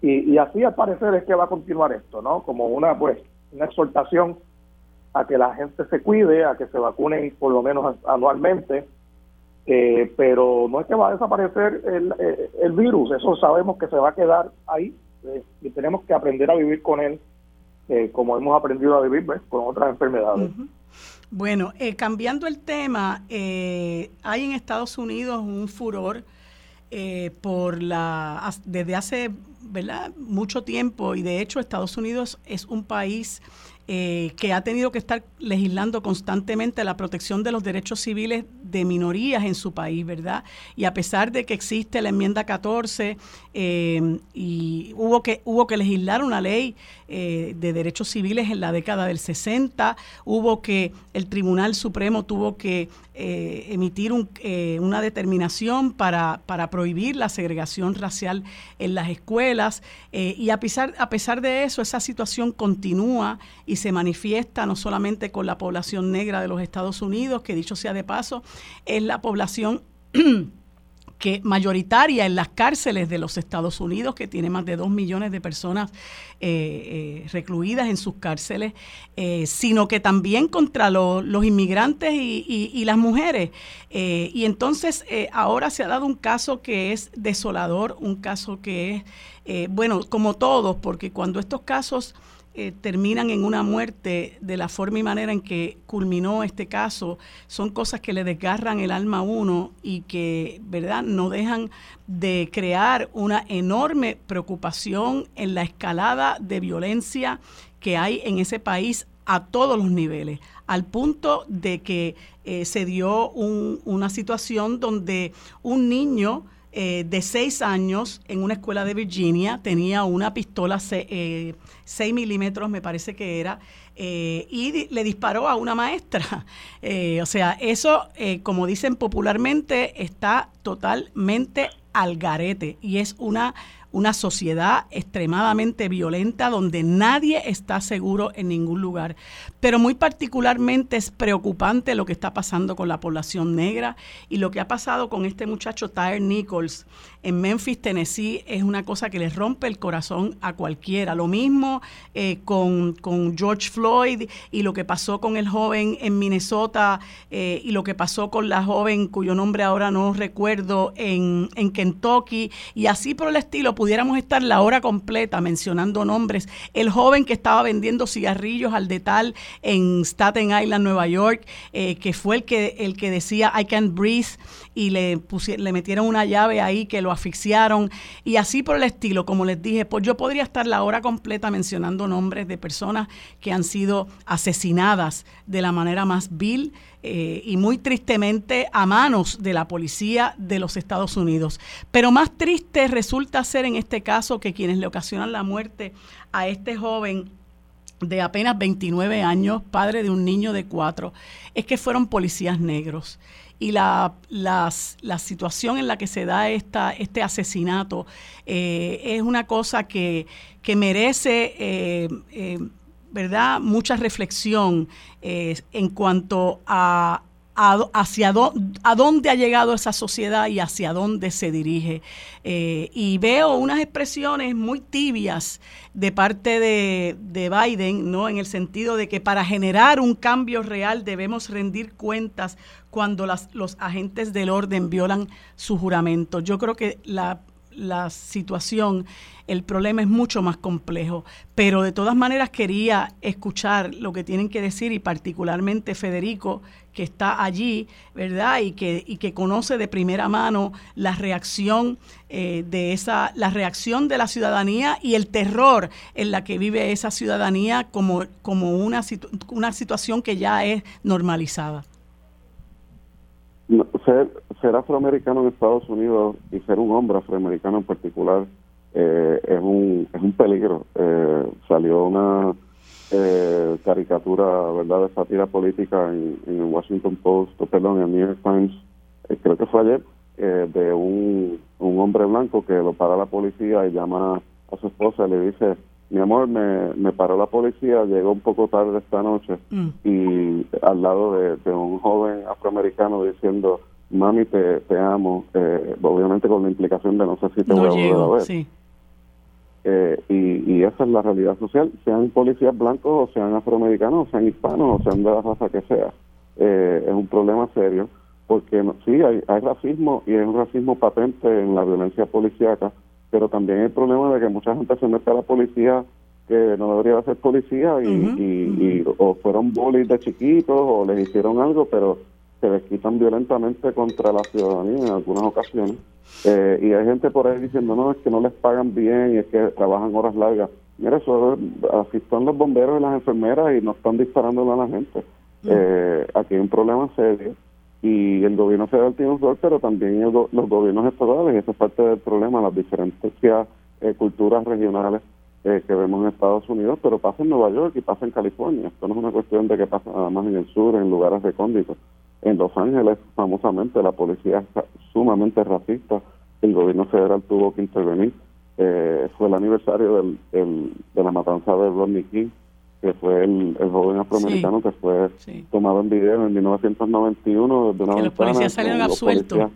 Y, y así al parecer es que va a continuar esto, ¿no? Como una pues una exhortación a que la gente se cuide, a que se vacunen por lo menos anualmente, eh, pero no es que va a desaparecer el, eh, el, virus, eso sabemos que se va a quedar ahí eh, y tenemos que aprender a vivir con él como hemos aprendido a vivir con otras enfermedades. Bueno, cambiando el tema, hay en Estados Unidos un furor por la desde hace ¿verdad? mucho tiempo y de hecho Estados Unidos es un país eh, que ha tenido que estar legislando constantemente la protección de los derechos civiles de minorías en su país, ¿verdad? Y a pesar de que existe la enmienda 14 eh, y hubo que, hubo que legislar una ley eh, de derechos civiles en la década del 60, hubo que el Tribunal Supremo tuvo que emitir una determinación para, para, prohibir la segregación racial en las escuelas y a pesar, a pesar de eso esa situación continúa y se manifiesta no solamente con la población negra de los Estados Unidos, que dicho sea de paso, es la población que mayoritaria en las cárceles de los Estados Unidos, que tiene más de dos millones de personas eh, eh, recluidas en sus cárceles, eh, sino que también contra los inmigrantes y, las mujeres. y entonces ahora se ha dado un caso que es desolador, un caso que es, bueno, como todos, porque cuando estos casos eh, terminan en una muerte de la forma y manera en que culminó este caso, son cosas que le desgarran el alma a uno y que, ¿verdad?, no dejan de crear una enorme preocupación en la escalada de violencia que hay en ese país a todos los niveles, al punto de que eh, se dio una situación donde un niño eh, de seis años en una escuela de Virginia, tenía una pistola 6 eh, milímetros, me parece que era, eh, y le disparó a una maestra. o sea, eso, como dicen popularmente, está totalmente al garete y es una una sociedad extremadamente violenta donde nadie está seguro en ningún lugar. Pero muy particularmente es preocupante lo que está pasando con la población negra y lo que ha pasado con este muchacho Tyre Nichols en Memphis, Tennessee, es una cosa que le rompe el corazón a cualquiera. Lo mismo eh, con, George Floyd y lo que pasó con el joven en Minnesota eh, y lo que pasó con la joven cuyo nombre ahora no recuerdo en, en Kentucky y así por el estilo pudiéramos estar la hora completa mencionando nombres. El joven que estaba vendiendo cigarrillos al detal en Staten Island, Nueva York, eh, que fue el que, el que decía I can't breathe y le, le metieron una llave ahí que lo asfixiaron y así por el estilo, como les dije, pues yo podría estar la hora completa mencionando nombres de personas que han sido asesinadas de la manera más vil eh, y muy tristemente a manos de la policía de los Estados Unidos. Pero más triste resulta ser en este caso que quienes le ocasionan la muerte a este joven de apenas 29 años, padre de un niño de cuatro, es que fueron policías negros. Y la, la situación en la que se da esta, este asesinato eh, es una cosa que, que merece eh, ¿verdad? Mucha reflexión eh, en cuanto a, hacia a dónde ha llegado esa sociedad y hacia dónde se dirige. Eh, y veo unas expresiones muy tibias de parte de, de, Biden, ¿no? En el sentido de que para generar un cambio real debemos rendir cuentas cuando las, los agentes del orden violan su juramento. Yo creo que la situación, el problema es mucho más complejo. Pero de todas maneras quería escuchar lo que tienen que decir y particularmente Federico, que está allí, ¿verdad? Y que, y que conoce de primera mano la reacción eh, de esa, la reacción de la ciudadanía y el terror en la que vive esa ciudadanía como, como una, una situación que ya es normalizada ser, ser afroamericano en Estados Unidos y ser un hombre afroamericano en particular eh, es, un, es un peligro. Eh, salió una eh, caricatura, ¿verdad?, de sátira política en, el Washington Post, perdón, en el New York Times, creo que fue ayer, de un, un hombre blanco que lo para la policía y llama a su esposa, le dice, mi amor, me, me paró la policía, llegó un poco tarde esta noche mm. y al lado de, un joven afroamericano diciendo, mami, te, te amo, eh, obviamente con la implicación de no sé si te voy a volver a ver. Eh, y, y, esa es la realidad social, sean policías blancos o sean afroamericanos, o sean hispanos o sean de la raza que sea. Eh, es un problema serio porque sí, hay, hay racismo y es un racismo patente en la violencia policíaca pero también el problema de que mucha gente se mete a la policía que no debería ser policía y, y, o fueron bullies de chiquitos o les hicieron algo, pero se les quitan violentamente contra la ciudadanía en algunas ocasiones. Eh, y hay gente por ahí diciendo, no, es que no les pagan bien y es que trabajan horas largas. Mira, eso, así están los bomberos y las enfermeras y no están disparando a la gente. Eh, aquí hay un problema serio y el gobierno federal tiene un rol, pero también los gobiernos estatales, eso es parte del problema, las diferentes eh, culturas regionales eh, que vemos en Estados Unidos, pero pasa en Nueva York y pasa en California. Esto no es una cuestión de que pasa nada más en el sur, en lugares recónditos. En Los Ángeles, famosamente, la policía es sumamente racista. El gobierno federal tuvo que intervenir. Eh, fue el aniversario del, de la matanza de Rodney King que fue el, joven afroamericano que fue tomado en video en 1991 de una que los policías salieron absueltos.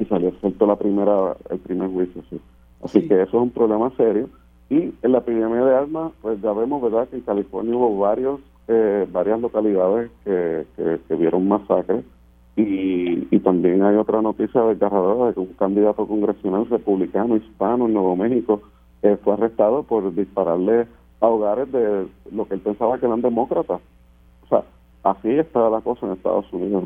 y salió suelto la primera el primer juicio sí. Así que eso es un problema serio. Y en la epidemia de armas pues ya vemos verdad que en California hubo varios eh, varias localidades que, que, vieron masacres y, y también hay otra noticia desgarradora de que un candidato congresional republicano hispano en Nuevo México eh, fue arrestado por dispararle a hogares de lo que él pensaba que eran demócratas. O sea, así está la cosa en Estados Unidos.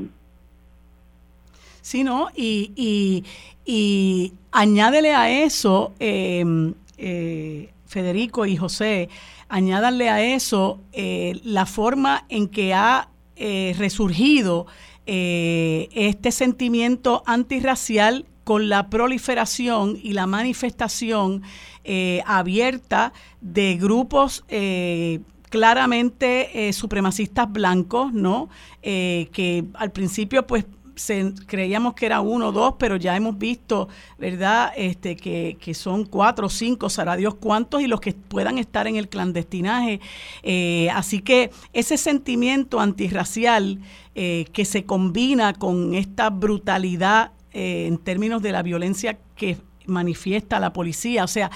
Sí, ¿no? Y, y, y añádele a eso, em, eh, Federico y José, añádanle a eso eh, la forma en que ha eh, resurgido este sentimiento antirracial con la proliferación y la manifestación eh, abierta de grupos eh, claramente eh, supremacistas blancos, ¿no? que al principio pues creíamos que era uno o dos, pero ya hemos visto, ¿verdad?, este, que, son cuatro, cinco, sabrá Dios cuántos, y los que puedan estar en el clandestinaje. así que ese sentimiento antirracial que se combina con esta brutalidad en términos de la violencia que manifiesta la policía. O sea,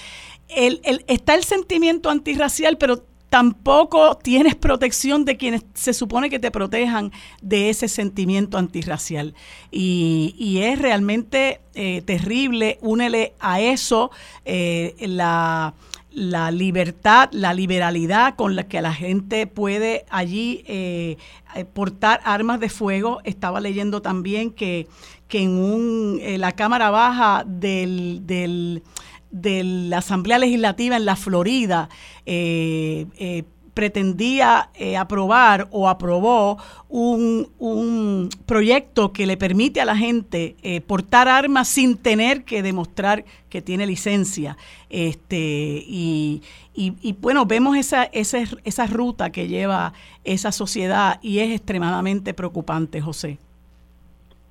el, está el sentimiento antirracial, pero tampoco tienes protección de quienes se supone que te protejan de ese sentimiento antirracial. Y, es realmente eh, terrible. Únele a eso eh, la, la, libertad, la liberalidad con la que la gente puede allí eh, portar armas de fuego. Estaba leyendo también que, que en un, la Cámara Baja del, del, de la Asamblea Legislativa en la Florida eh, eh, pretendía eh, aprobar o aprobó un, un, proyecto que le permite a la gente portar armas sin tener que demostrar que tiene licencia. Este, y, y, y bueno, vemos esa, esa, esa ruta que lleva esa sociedad y es extremadamente preocupante, José.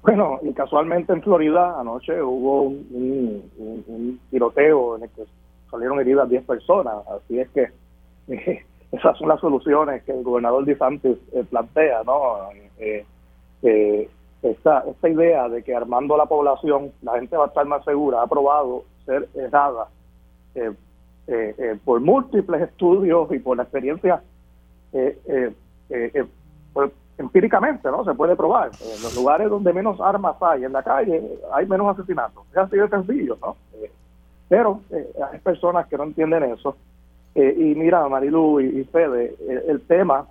Bueno, y casualmente en Florida anoche hubo un, tiroteo en el que salieron heridas 10 personas, así es que esas son las soluciones que el gobernador DeSantis eh, plantea, ¿no? Eh, eh, esta, esta idea de que armando la población la gente va a estar más segura ha probado ser errada por múltiples estudios y por la experiencia pues, empíricamente, ¿no? Se puede probar. En los lugares donde menos armas hay en la calle, hay menos asesinatos. Es así de sencillo, ¿no? Eh, pero eh, hay personas que no entienden eso. Eh, y mira, Marilu y, Fede, el tema,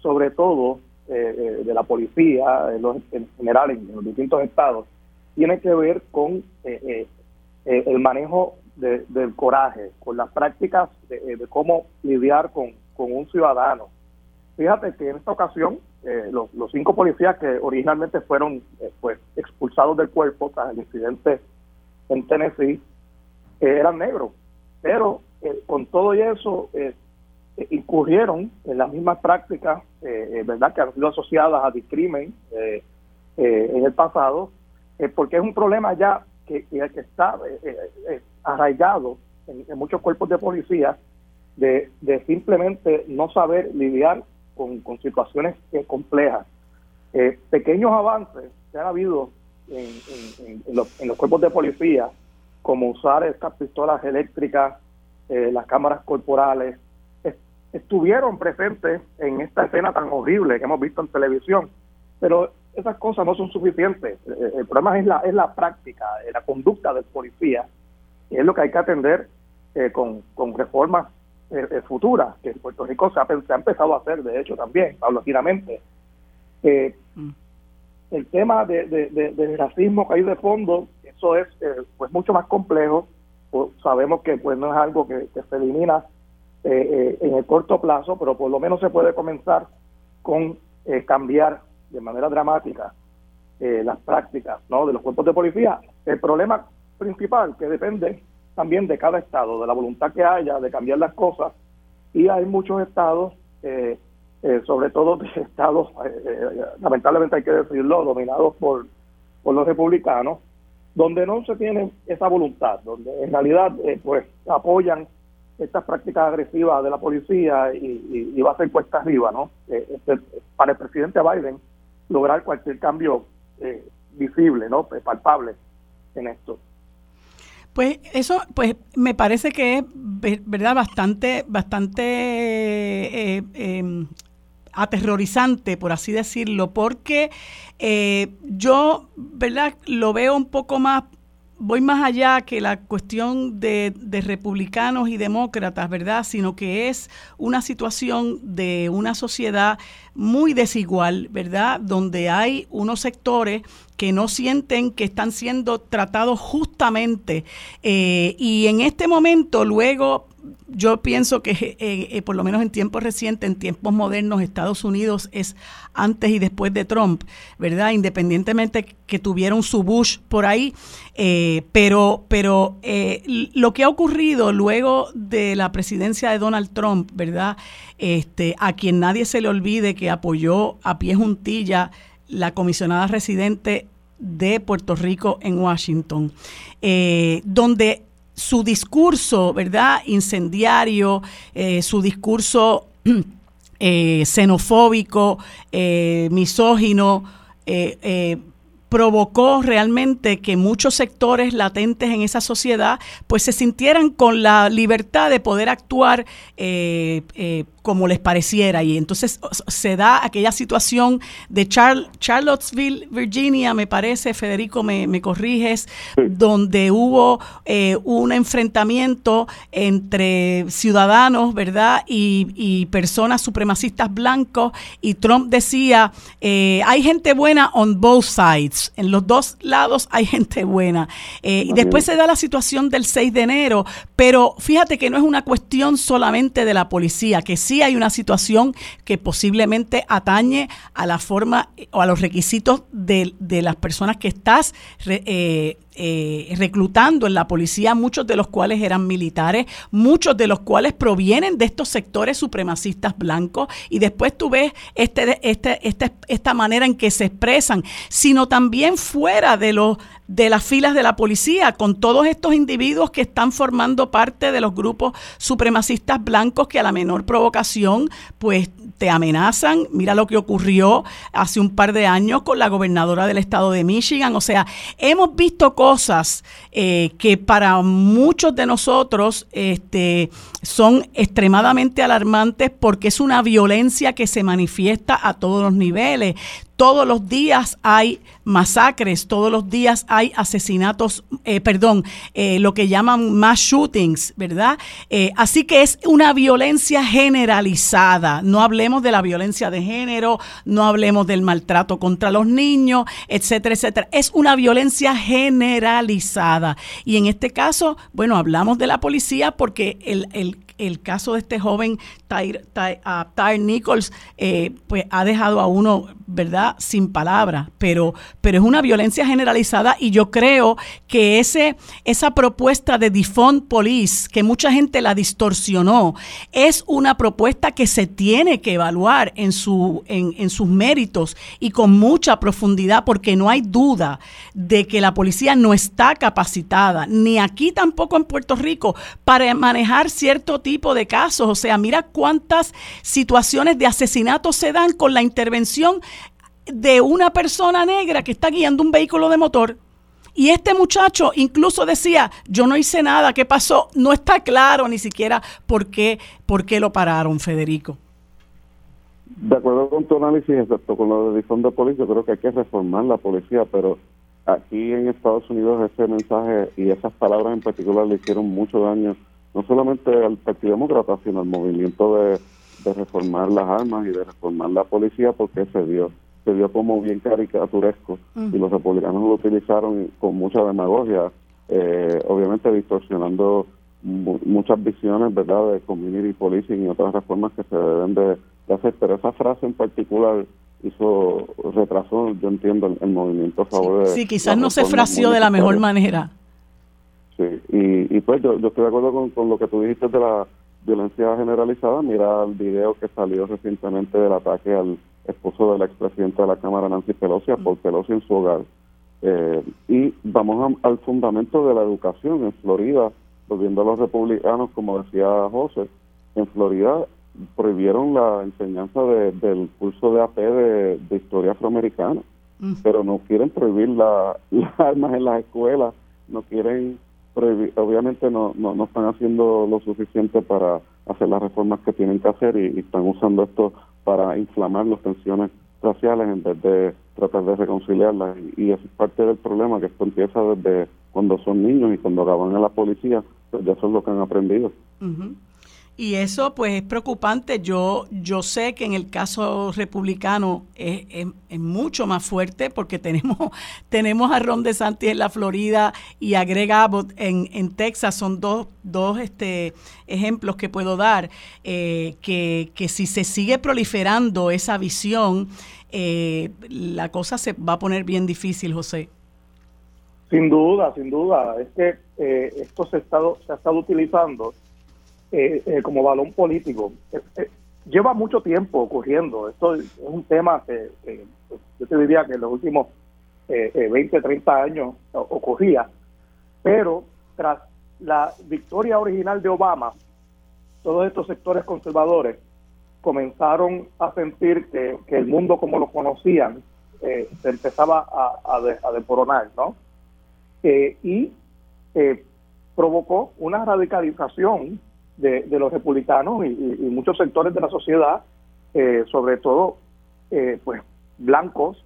sobre todo de la policía en, los, en general en, los distintos estados, tiene que ver con el manejo del coraje, con las prácticas de, cómo lidiar con, con un ciudadano. Fíjate que en esta ocasión eh, los, cinco policías que originalmente fueron eh, pues expulsados del cuerpo tras el incidente en Tennessee eh, eran negros, pero con todo y eso incurrieron en las mismas prácticas, verdad, que han sido asociadas a discrimen en el pasado, porque es un problema ya que, que está arraigado en, muchos cuerpos de policía de, simplemente no saber lidiar con, situaciones eh, complejas. Eh, pequeños avances que han habido en, los, cuerpos de policía, como usar estas pistolas eléctricas, eh, las cámaras corporales, estuvieron presentes en esta escena tan horrible que hemos visto en televisión. Pero esas cosas no son suficientes. El problema es la, es la práctica, la conducta del policía, y es lo que hay que atender eh, con, con reformas eh, eh, futuras, que en Puerto Rico se ha, se ha, empezado a hacer, de hecho, también, paulatinamente. Mm. El tema de, del racismo que hay de fondo, eso es pues mucho más complejo. Pues, sabemos que pues no es algo que, se elimina en el corto plazo, pero por lo menos se puede comenzar con cambiar de manera dramática las prácticas ¿no? de los cuerpos de policía. El problema principal que depende también de cada estado, de la voluntad que haya de cambiar las cosas. Y hay muchos estados, eh, eh, sobre todo estados, eh, lamentablemente hay que decirlo, dominados por, por los republicanos, donde no se tiene esa voluntad, donde en realidad pues apoyan estas prácticas agresivas de la policía y, va a ser cuesta arriba, ¿no? Este, para el presidente Biden lograr cualquier cambio visible, ¿no? Palpable en esto. Pues eso, pues me parece que es verdad bastante, bastante eh, em, aterrorizante, por así decirlo, porque eh, yo, verdad, lo veo un poco más voy más allá que la cuestión de, de, republicanos y demócratas, ¿verdad? Sino que es una situación de una sociedad muy desigual, ¿verdad? Donde hay unos sectores que no sienten que están siendo tratados justamente. Eh, y en este momento, luego yo pienso que eh, eh, por lo menos en tiempos recientes, en tiempos modernos, Estados Unidos es antes y después de Trump, ¿verdad? Independientemente que tuvieron su Bush por ahí, eh, pero, pero lo que ha ocurrido luego de la presidencia de Donald Trump, ¿verdad? Este, a quien nadie se le olvide que apoyó a pie juntilla la comisionada residente de Puerto Rico en Washington, donde su discurso, ¿verdad? Incendiario, eh, su discurso eh, xenofóbico, eh, misógino, provocó realmente que muchos sectores latentes en esa sociedad pues se sintieran con la libertad de poder actuar como les pareciera. Y entonces se da aquella situación de Charlottesville, Virginia, me parece, Federico, me, corriges, donde hubo eh, un enfrentamiento entre ciudadanos, ¿verdad? Y, personas supremacistas blancos. Y Trump decía, eh, hay gente buena on both sides. En los dos lados hay gente buena. Eh, y después se da la situación del 6 de enero, pero fíjate que no es una cuestión solamente de la policía, que sí hay una situación que posiblemente atañe a la forma o a los requisitos de, de las personas que estás eh, eh, reclutando en la policía, muchos de los cuales eran militares, muchos de los cuales provienen de estos sectores supremacistas blancos, y después tú ves este, este, este, esta manera en que se expresan, sino también fuera de los de las filas de la policía, con todos estos individuos que están formando parte de los grupos supremacistas blancos que a la menor provocación, pues te amenazan. Mira lo que ocurrió hace un par de años con la gobernadora del estado de Michigan. O sea, hemos visto cosas eh, que para muchos de nosotros este, son extremadamente alarmantes porque es una violencia que se manifiesta a todos los niveles. Todos los días hay masacres, todos los días hay asesinatos, eh, perdón, eh, lo que llaman mass shootings, ¿verdad? Eh, así que es una violencia generalizada. No hablemos de la violencia de género, no hablemos del maltrato contra los niños, etcétera, etcétera. Es una violencia generalizada. Y en este caso, bueno, hablamos de la policía porque el, el el caso de este joven Tyre, Nichols, eh, pues ha dejado a uno ¿verdad? Sin palabras, pero, pero es una violencia generalizada y yo creo que ese, esa propuesta de defund police, que mucha gente la distorsionó, es una propuesta que se tiene que evaluar en, su, en, en sus méritos y con mucha profundidad, porque no hay duda de que la policía no está capacitada, ni aquí tampoco en Puerto Rico, para manejar cierto tipo de casos. O sea, mira cuántas situaciones de asesinato se dan con la intervención de una persona negra que está guiando un vehículo de motor. Y este muchacho incluso decía, yo no hice nada, ¿qué pasó? No está claro ni siquiera por qué, por qué lo pararon, Federico. De acuerdo con tu análisis, excepto con lo de difusión de policía, creo que hay que reformar la policía, pero aquí en Estados Unidos ese mensaje y esas palabras en particular le hicieron mucho daño, no solamente al Partido Demócrata, sino al movimiento de, reformar las armas y de reformar la policía, porque se dio se dio como bien caricaturesco y los republicanos lo utilizaron con mucha demagogia, eh, obviamente distorsionando muchas visiones, ¿verdad?, de community policing y otras reformas que se deben de hacer, pero esa frase en particular hizo retrasó, yo entiendo, el, movimiento a favor sí, de... Sí, quizás no se fració de la mejor manera. Sí, y, pues yo, estoy de acuerdo con, lo que tú dijiste de la violencia generalizada. Mira el video que salió recientemente del ataque al esposo del expresidente de la Cámara, Nancy Pelosi, a Paul Pelosi en su hogar. Eh, y vamos al fundamento de la educación en Florida, volviendo a los republicanos, como decía José, en Florida prohibieron la enseñanza del curso de AP de, historia afroamericana, mm. pero no quieren prohibir la, las armas en las escuelas, no quieren prohibir, obviamente no, no, están haciendo lo suficiente para hacer las reformas que tienen que hacer y, están usando esto para inflamar las tensiones raciales en vez de tratar de reconciliarlas y, es parte del problema que esto empieza desde cuando son niños y cuando acaban en la policía, pues ya eso es lo que han aprendido. Y eso pues es preocupante. Yo, yo sé que en el caso republicano es, es, mucho más fuerte porque tenemos, tenemos a Ron DeSantis en la Florida y a Greg Abbott en, en Texas. Son dos, dos este, ejemplos que puedo dar eh, que, que si se sigue proliferando esa visión, eh, la cosa se va a poner bien difícil, José. Sin duda, sin duda. Es que eh, esto se, estado, se ha estado utilizando eh, eh, como balón político. Eh, lleva mucho tiempo ocurriendo. Esto es un tema que, pues, yo te diría que en los últimos 20, 30 años ocurría, pero tras la victoria original de Obama, todos estos sectores conservadores comenzaron a sentir que, el mundo como lo conocían se empezaba a, a, desmoronar, ¿no? y provocó una radicalización de, los republicanos y, muchos sectores de la sociedad, eh, sobre todo eh, pues blancos,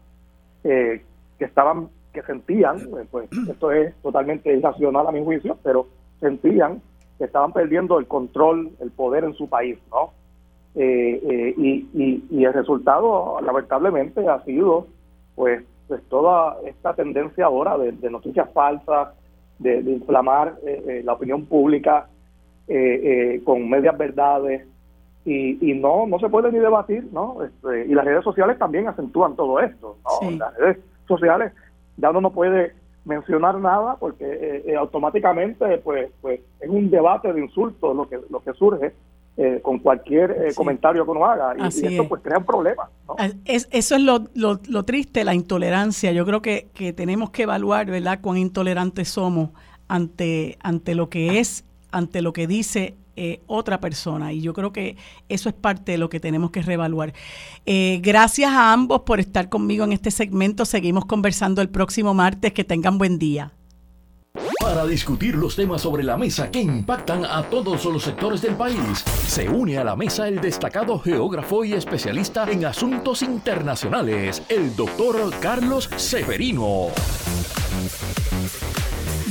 eh, que estaban, que sentían, pues esto es totalmente irracional a mi juicio, pero sentían que estaban perdiendo el control, el poder en su país, ¿no? y, y, el resultado, lamentablemente, ha sido, pues, pues toda esta tendencia ahora de, noticias falsas, de, inflamar la opinión pública, eh, eh, con medias verdades y, y, no no se puede ni debatir, ¿no? Este, y las redes sociales también acentúan todo esto, Las redes sociales ya uno no puede mencionar nada porque eh, automáticamente pues pues es un debate de insultos lo que lo que surge con cualquier comentario que uno haga y, esto pues crea un problema. Es, eso es lo, lo, lo, triste, la intolerancia. Yo creo que, que tenemos que evaluar, ¿verdad?, cuán intolerantes somos ante, ante lo que es ante lo que dice eh, otra persona. Y yo creo que eso es parte de lo que tenemos que reevaluar. Eh, gracias a ambos por estar conmigo en este segmento. Seguimos conversando el próximo martes. Que tengan buen día. Para discutir los temas sobre la mesa que impactan a todos los sectores del país, se une a la mesa el destacado geógrafo y especialista en asuntos internacionales, el doctor Carlos Severino.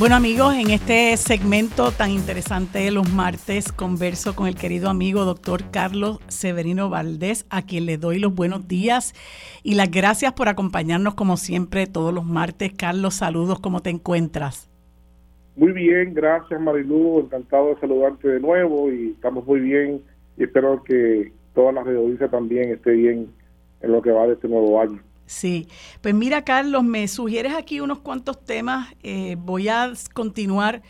Bueno amigos, en este segmento tan interesante de los martes converso con el querido amigo doctor Carlos Severino Valdés, a quien le doy los buenos días y las gracias por acompañarnos como siempre todos los martes. Carlos, saludos, ¿cómo te encuentras? Muy bien, gracias Marilu, encantado de saludarte de nuevo y estamos muy bien y espero que toda la audiencia también esté bien en lo que va de este nuevo año. Sí, pues mira Carlos, me sugieres aquí unos cuantos temas, eh, voy a continuar,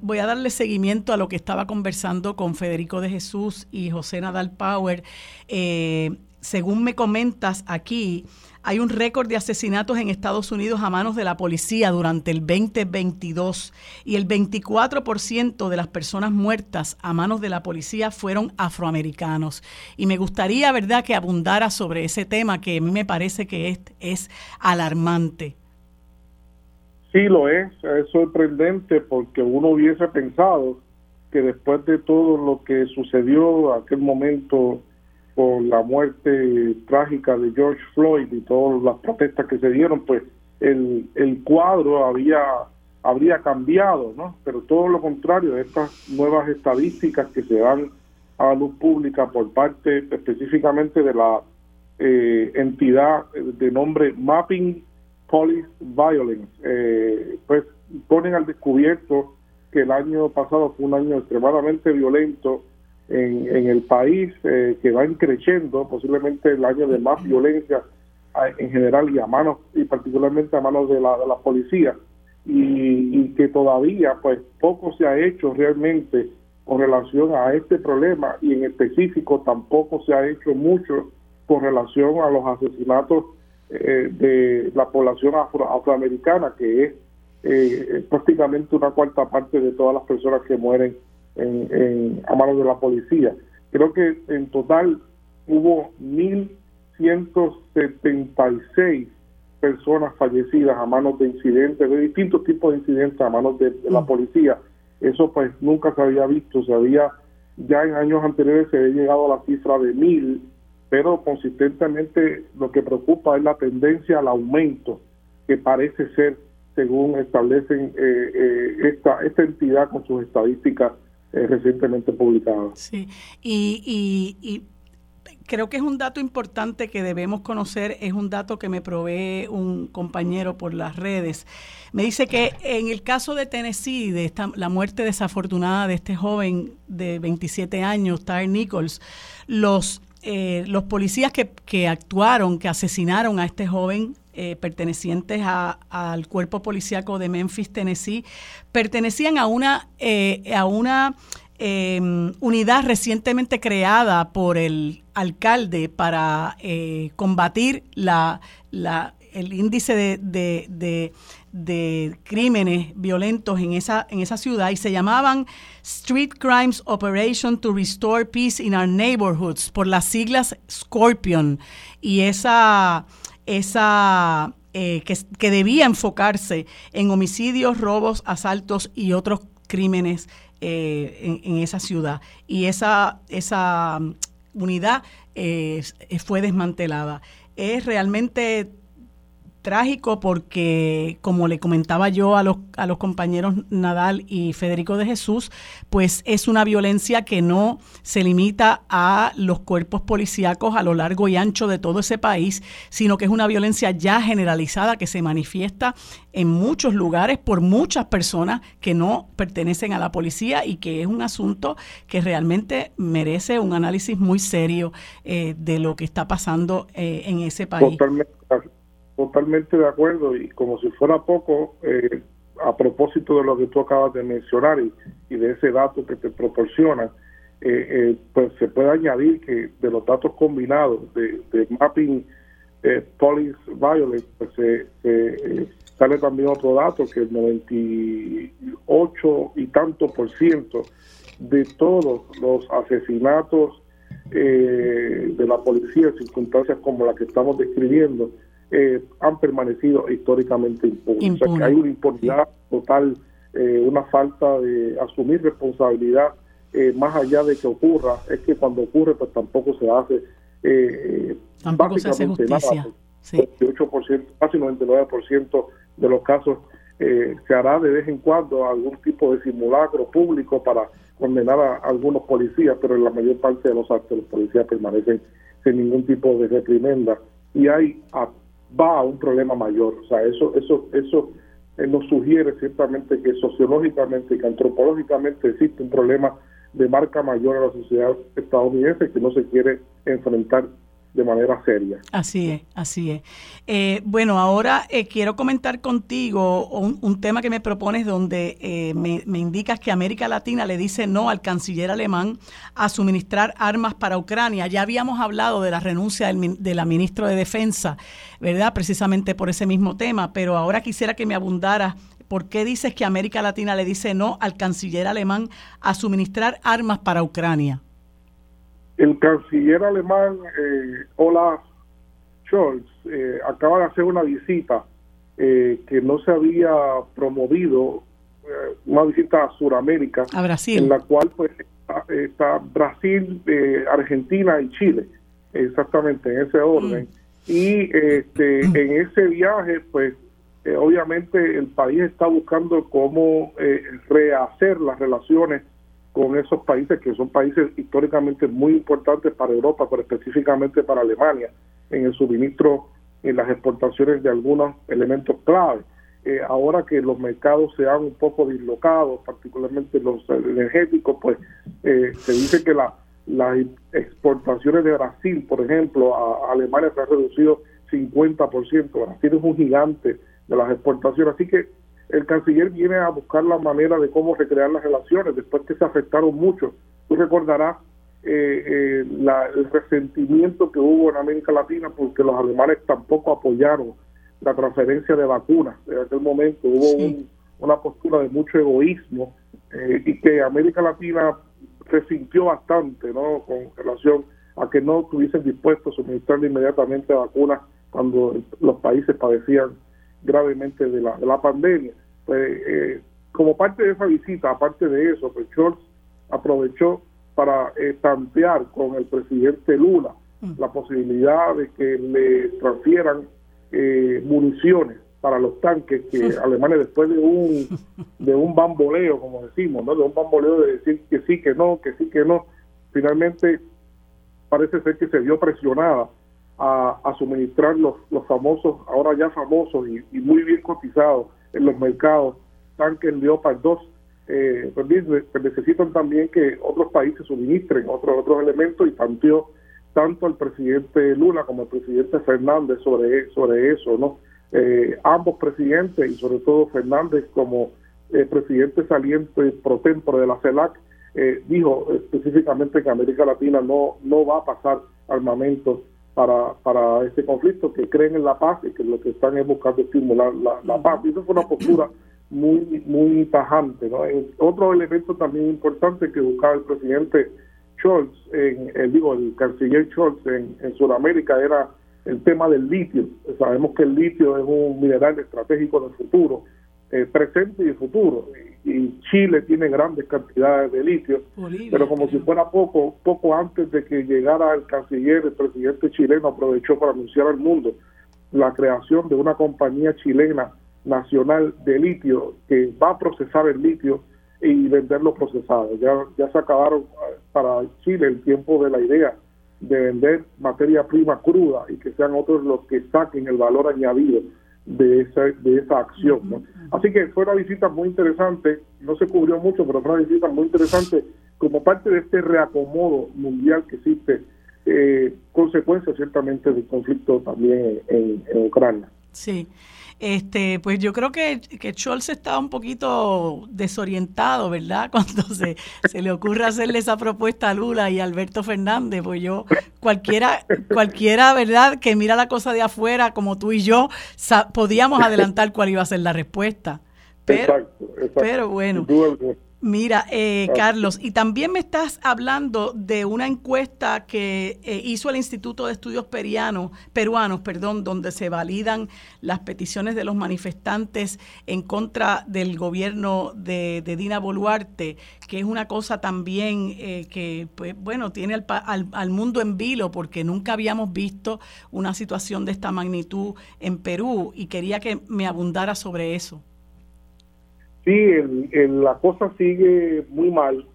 voy a darle seguimiento a lo que estaba conversando con Federico de Jesús y José Nadal Power. Eh, según me comentas aquí, hay un récord de asesinatos en Estados Unidos a manos de la policía durante el 2022 y el 24% de las personas muertas a manos de la policía fueron afroamericanos. Y me gustaría, ¿verdad?, que abundara sobre ese tema que a mí me parece que es, es alarmante. Sí, lo es. Es sorprendente porque uno hubiese pensado que después de todo lo que sucedió aquel momento con la muerte trágica de George Floyd y todas las protestas que se dieron, pues el, el cuadro había habría cambiado, ¿no? Pero todo lo contrario, estas nuevas estadísticas que se dan a la luz pública por parte específicamente de la eh, entidad de nombre Mapping Police Violence, eh, pues ponen al descubierto que el año pasado fue un año extremadamente violento en, el país eh, que va creciendo, posiblemente el año de más violencia en general y a manos y particularmente a manos de la, de la policía y, que todavía pues poco se ha hecho realmente con relación a este problema y en específico tampoco se ha hecho mucho con relación a los asesinatos eh, de la población afroamericana que es eh, prácticamente una cuarta parte de todas las personas que mueren en, a manos de la policía. Creo que en total hubo 1.176 personas fallecidas a manos de incidentes, de distintos tipos de incidentes a manos de, la mm. policía. Eso pues nunca se había visto, se había, ya en años anteriores se había llegado a la cifra de mil, pero consistentemente lo que preocupa es la tendencia al aumento que parece ser según establecen eh, eh, esta, esta entidad con sus estadísticas eh, recientemente publicado. Sí, y, y, creo que es un dato importante que debemos conocer, es un dato que me provee un compañero por las redes. Me dice que en el caso de Tennessee, de esta, la muerte desafortunada de este joven de 27 años, Tyre Nichols, los, eh, los policías que, que actuaron, que asesinaron a este joven, eh, pertenecientes al cuerpo policíaco de Memphis, Tennessee, pertenecían a una, eh, a una em, unidad recientemente creada por el alcalde para eh, combatir la, la, el índice de, de, crímenes violentos en esa, en esa ciudad y se llamaban Street Crimes Operation to Restore Peace in Our Neighborhoods, por las siglas Scorpion. Y esa esa eh, que, debía enfocarse en homicidios, robos, asaltos y otros crímenes eh, en, esa ciudad. Y esa, esa mm, unidad eh, fue desmantelada. Es realmente trágico porque, como le comentaba yo a los, a los compañeros Nadal y Federico de Jesús, pues es una violencia que no se limita a los cuerpos policíacos a lo largo y ancho de todo ese país, sino que es una violencia ya generalizada que se manifiesta en muchos lugares por muchas personas que no pertenecen a la policía y que es un asunto que realmente merece un análisis muy serio eh, de lo que está pasando eh, en ese país. De acuerdo y como si fuera poco, eh, a propósito de lo que tú acabas de mencionar y, de ese dato que te proporciona, eh, eh, pues se puede añadir que de los datos combinados de, Mapping Police Violence, pues se, sale también otro dato que el 98 y tanto por ciento de todos los asesinatos de la policía en circunstancias como la que estamos describiendo, eh, han permanecido históricamente impunes. O sea, que hay una impunidad total, eh, una falta de asumir responsabilidad eh, más allá de que ocurra, es que cuando ocurre pues tampoco se hace eh, tampoco se hace justicia. sí. casi 99% de los casos se hará de vez en cuando algún tipo de simulacro público para condenar a algunos policías, pero en la mayor parte de los actos los policías permanecen sin ningún tipo de reprimenda y hay va a un problema mayor. O sea, eso, eso, eso eh, nos sugiere ciertamente que sociológicamente y que antropológicamente existe un problema de marca mayor a la sociedad estadounidense que no se quiere enfrentar de manera seria. Así es, así es. Eh, bueno, ahora eh, quiero comentar contigo un, tema que me propones donde eh, me, indicas que América Latina le dice no al canciller alemán a suministrar armas para Ucrania. Ya habíamos hablado de la renuncia del, de la ministra de Defensa, ¿verdad? Precisamente por ese mismo tema, pero ahora quisiera que me abundara ¿Por qué dices que América Latina le dice no al canciller alemán a suministrar armas para Ucrania? El canciller alemán eh, Olaf Scholz eh, acaba de hacer una visita eh, que no se había promovido, eh, una visita a Sudamérica, a Brasil, en la cual pues está, Brasil, Argentina y Chile, exactamente en ese orden. Mm. Y este, en ese viaje, pues obviamente el país está buscando cómo rehacer las relaciones con esos países que son países históricamente muy importantes para Europa, pero específicamente para Alemania, en el suministro, en las exportaciones de algunos elementos clave. Eh, ahora que los mercados se han un poco dislocados, particularmente los energéticos, pues eh, se dice que la, las exportaciones de Brasil, por ejemplo, a, Alemania se han reducido 50%. Brasil es un gigante de las exportaciones, así que el canciller viene a buscar la manera de cómo recrear las relaciones después que se afectaron mucho. Tú recordarás eh, eh, el resentimiento que hubo en América Latina porque los alemanes tampoco apoyaron la transferencia de vacunas. En aquel momento hubo una postura de mucho egoísmo eh, y que América Latina resintió bastante ¿no? con relación a que no estuviesen dispuestos a suministrarle inmediatamente vacunas cuando los países padecían gravemente de la, de la pandemia. Pues, eh, como parte de esa visita, aparte de eso, pues Scholz aprovechó para eh, tantear con el presidente Lula mm. la posibilidad de que le transfieran eh, municiones para los tanques que Alemania después de un de un bamboleo como decimos no de un bamboleo de decir que sí que no que sí que no finalmente parece ser que se vio presionada a, suministrar los, los famosos, ahora ya famosos y, muy bien cotizados en los mercados, tanques Leopard 2. Eh, pues, pues, necesitan también que otros países suministren otros otros elementos y tanteó tanto el presidente Lula como el presidente Fernández sobre, sobre eso, ¿no? Eh, ambos presidentes y sobre todo Fernández como eh, presidente saliente pro tempore de la CELAC eh, dijo específicamente que América Latina no, no va a pasar armamento para, para este conflicto, que creen en la paz y que lo que están es buscando estimular la, paz. Y eso fue una postura muy muy tajante. ¿no? Otro elemento también importante que buscaba el presidente Scholz, en, el, digo, el canciller Scholz en, en Sudamérica era el tema del litio. Sabemos que el litio es un mineral estratégico del futuro, eh, presente y futuro y Chile tiene grandes cantidades de litio, pero como si fuera poco, poco antes de que llegara el canciller, el presidente chileno aprovechó para anunciar al mundo la creación de una compañía chilena nacional de litio que va a procesar el litio y venderlo procesado. Ya, ya se acabaron eh, para Chile el tiempo de la idea de vender materia prima cruda y que sean otros los que saquen el valor añadido de esa, de esa acción. ¿no? Así que fue una visita muy interesante, no se cubrió mucho, pero fue una visita muy interesante como parte de este reacomodo mundial que existe, eh, consecuencia ciertamente del conflicto también en, en Ucrania. Sí. Este, pues yo creo que, que Scholz está un poquito desorientado, ¿verdad? Cuando se, se le ocurre hacerle esa propuesta a Lula y a Alberto Fernández, pues yo, cualquiera, cualquiera, ¿verdad? Que mira la cosa de afuera, como tú y yo, podíamos adelantar cuál iba a ser la respuesta. Pero, pero bueno. Mira, eh, Carlos, y también me estás hablando de una encuesta que eh, hizo el Instituto de Estudios Perianos, Peruanos, perdón, donde se validan las peticiones de los manifestantes en contra del gobierno de, Dina Boluarte, que es una cosa también eh, que, pues, bueno, tiene al, al mundo en vilo, porque nunca habíamos visto una situación de esta magnitud en Perú, y quería que me abundara sobre eso. Sí, el, la cosa sigue muy mal.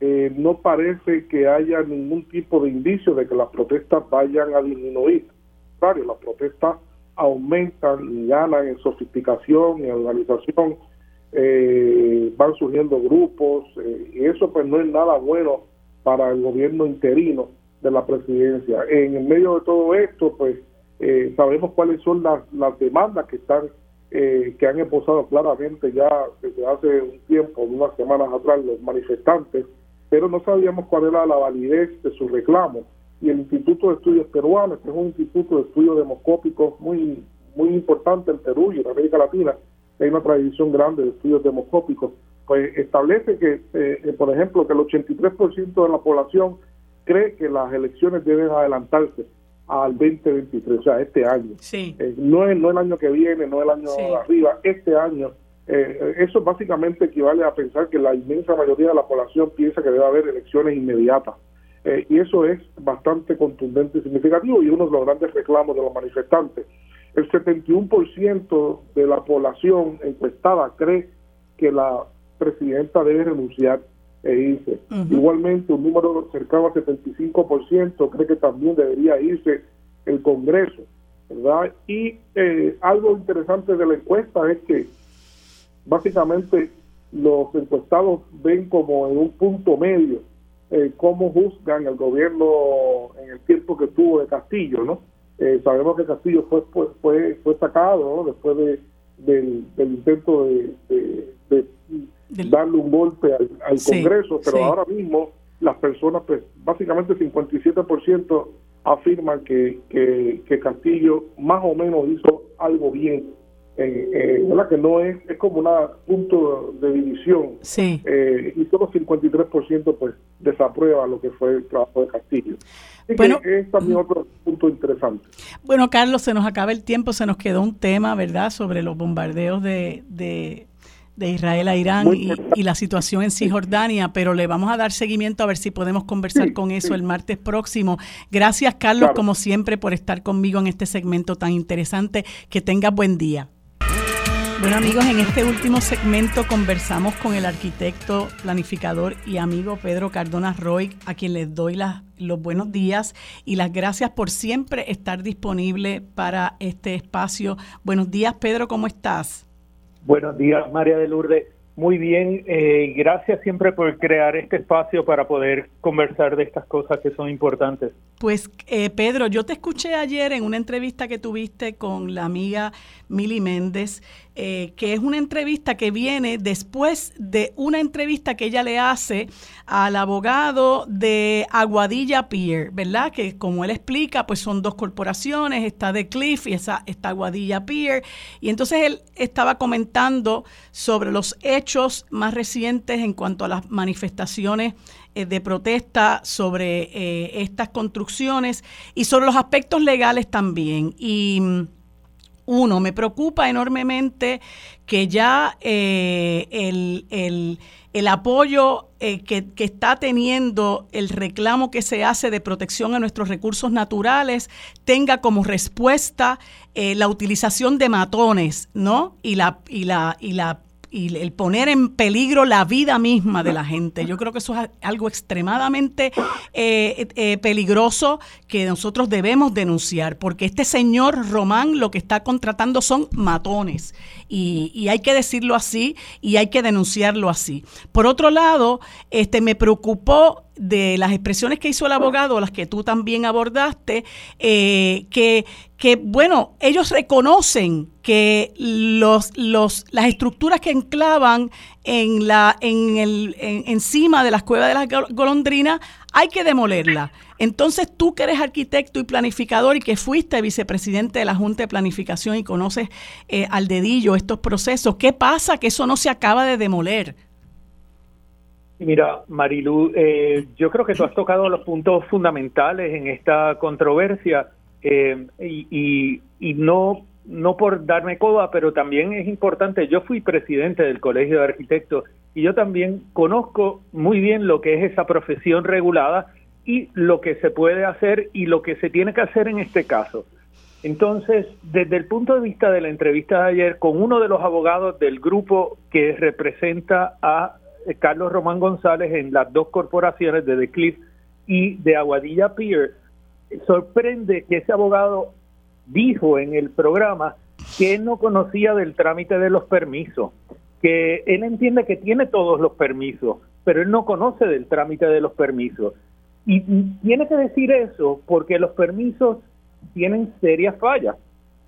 Eh, no parece que haya ningún tipo de indicio de que las protestas vayan a disminuir. Claro, las protestas aumentan y ganan en sofisticación, en organización, eh, van surgiendo grupos, eh, y eso pues no es nada bueno para el gobierno interino de la presidencia. En medio de todo esto, pues eh, sabemos cuáles son las, las demandas que están eh, que han esposado claramente ya desde hace un tiempo, unas semanas atrás, los manifestantes, pero no sabíamos cuál era la validez de sus reclamos. Y el Instituto de Estudios Peruanos, que es un instituto de estudios demoscópicos muy, muy importante en Perú y en América Latina, hay una tradición grande de estudios demoscópicos, pues establece que, eh, por ejemplo, que el 83% de la población cree que las elecciones deben adelantarse al 2023, o sea, este año. Sí. Eh, no, es, no el año que viene, no el año arriba, este año. Eh, eso básicamente equivale a pensar que la inmensa mayoría de la población piensa que debe haber elecciones inmediatas. Eh, y eso es bastante contundente y significativo y uno de los grandes reclamos de los manifestantes. El 71% de la población encuestada cree que la presidenta debe renunciar e irse. Igualmente, un número cercano al 75% cree que también debería irse el Congreso, ¿verdad? Y eh, algo interesante de la encuesta es que básicamente los encuestados ven como en un punto medio eh, cómo juzgan el gobierno en el tiempo que tuvo de Castillo, ¿no? Eh, sabemos que Castillo fue fue fue, fue sacado después de, del, intento de darle un golpe al, Congreso, pero ahora mismo las personas, pues básicamente 57% afirman que, que, Castillo más o menos hizo algo bien. Eh, ¿verdad? que no es, es como un punto de división sí. eh, y solo 53% pues desaprueba lo que fue el trabajo de Castillo. bueno, es también otro punto interesante. Bueno, Carlos, se nos acaba el tiempo, se nos quedó un tema, ¿verdad?, sobre los bombardeos de, de de Israel a Irán y, la situación en Cisjordania, pero le vamos a dar seguimiento a ver si podemos conversar con eso el martes próximo. Gracias, Carlos, como siempre, por estar conmigo en este segmento tan interesante. Que tengas buen día. Bueno amigos, en este último segmento conversamos con el arquitecto, planificador y amigo Pedro Cardona Roy, a quien les doy las, los buenos días y las gracias por siempre estar disponible para este espacio. Buenos días Pedro, ¿cómo estás? Buenos días, María de Lourdes. Muy bien, eh, gracias siempre por crear este espacio para poder conversar de estas cosas que son importantes. Pues eh, Pedro, yo te escuché ayer en una entrevista que tuviste con la amiga Mili Méndez eh, que es una entrevista que viene después de una entrevista que ella le hace al abogado de Aguadilla Pier, ¿verdad? Que como él explica, pues son dos corporaciones, está de Cliff y esa, está Aguadilla Pier. Y entonces él estaba comentando sobre los hechos más recientes en cuanto a las manifestaciones eh, de protesta sobre eh, estas construcciones y sobre los aspectos legales también. Y mm, uno, me preocupa enormemente que ya eh, el, apoyo eh, que, está teniendo el reclamo que se hace de protección a nuestros recursos naturales tenga como respuesta eh, la utilización de matones, ¿no? Y la, y la, y la y el poner en peligro la vida misma de la gente. Yo creo que eso es algo extremadamente eh, eh, peligroso que nosotros debemos denunciar, porque este señor Román lo que está contratando son matones y, y, hay que decirlo así y hay que denunciarlo así. Por otro lado, este me preocupó de las expresiones que hizo el abogado, las que tú también abordaste, eh, que, que, bueno, ellos reconocen que los, los, las estructuras que enclavan en la, en el, encima de las cuevas de las golondrinas hay que demolerlas. Entonces tú que eres arquitecto y planificador y que fuiste vicepresidente de la Junta de Planificación y conoces eh, al dedillo estos procesos, ¿qué pasa que eso no se acaba de demoler? Mira, Marilu, eh, yo creo que tú has tocado los puntos fundamentales en esta controversia eh, y, no, no por darme coda, pero también es importante, yo fui presidente del Colegio de Arquitectos y yo también conozco muy bien lo que es esa profesión regulada y lo que se puede hacer y lo que se tiene que hacer en este caso. Entonces, desde el punto de vista de la entrevista de ayer con uno de los abogados del grupo que representa a Carlos Román González en las dos corporaciones de The Cliff y de Aguadilla Pier, sorprende que ese abogado dijo en el programa que él no conocía del trámite de los permisos, que él entiende que tiene todos los permisos, pero él no conoce del trámite de los permisos. Y tiene que decir eso porque los permisos tienen serias fallas.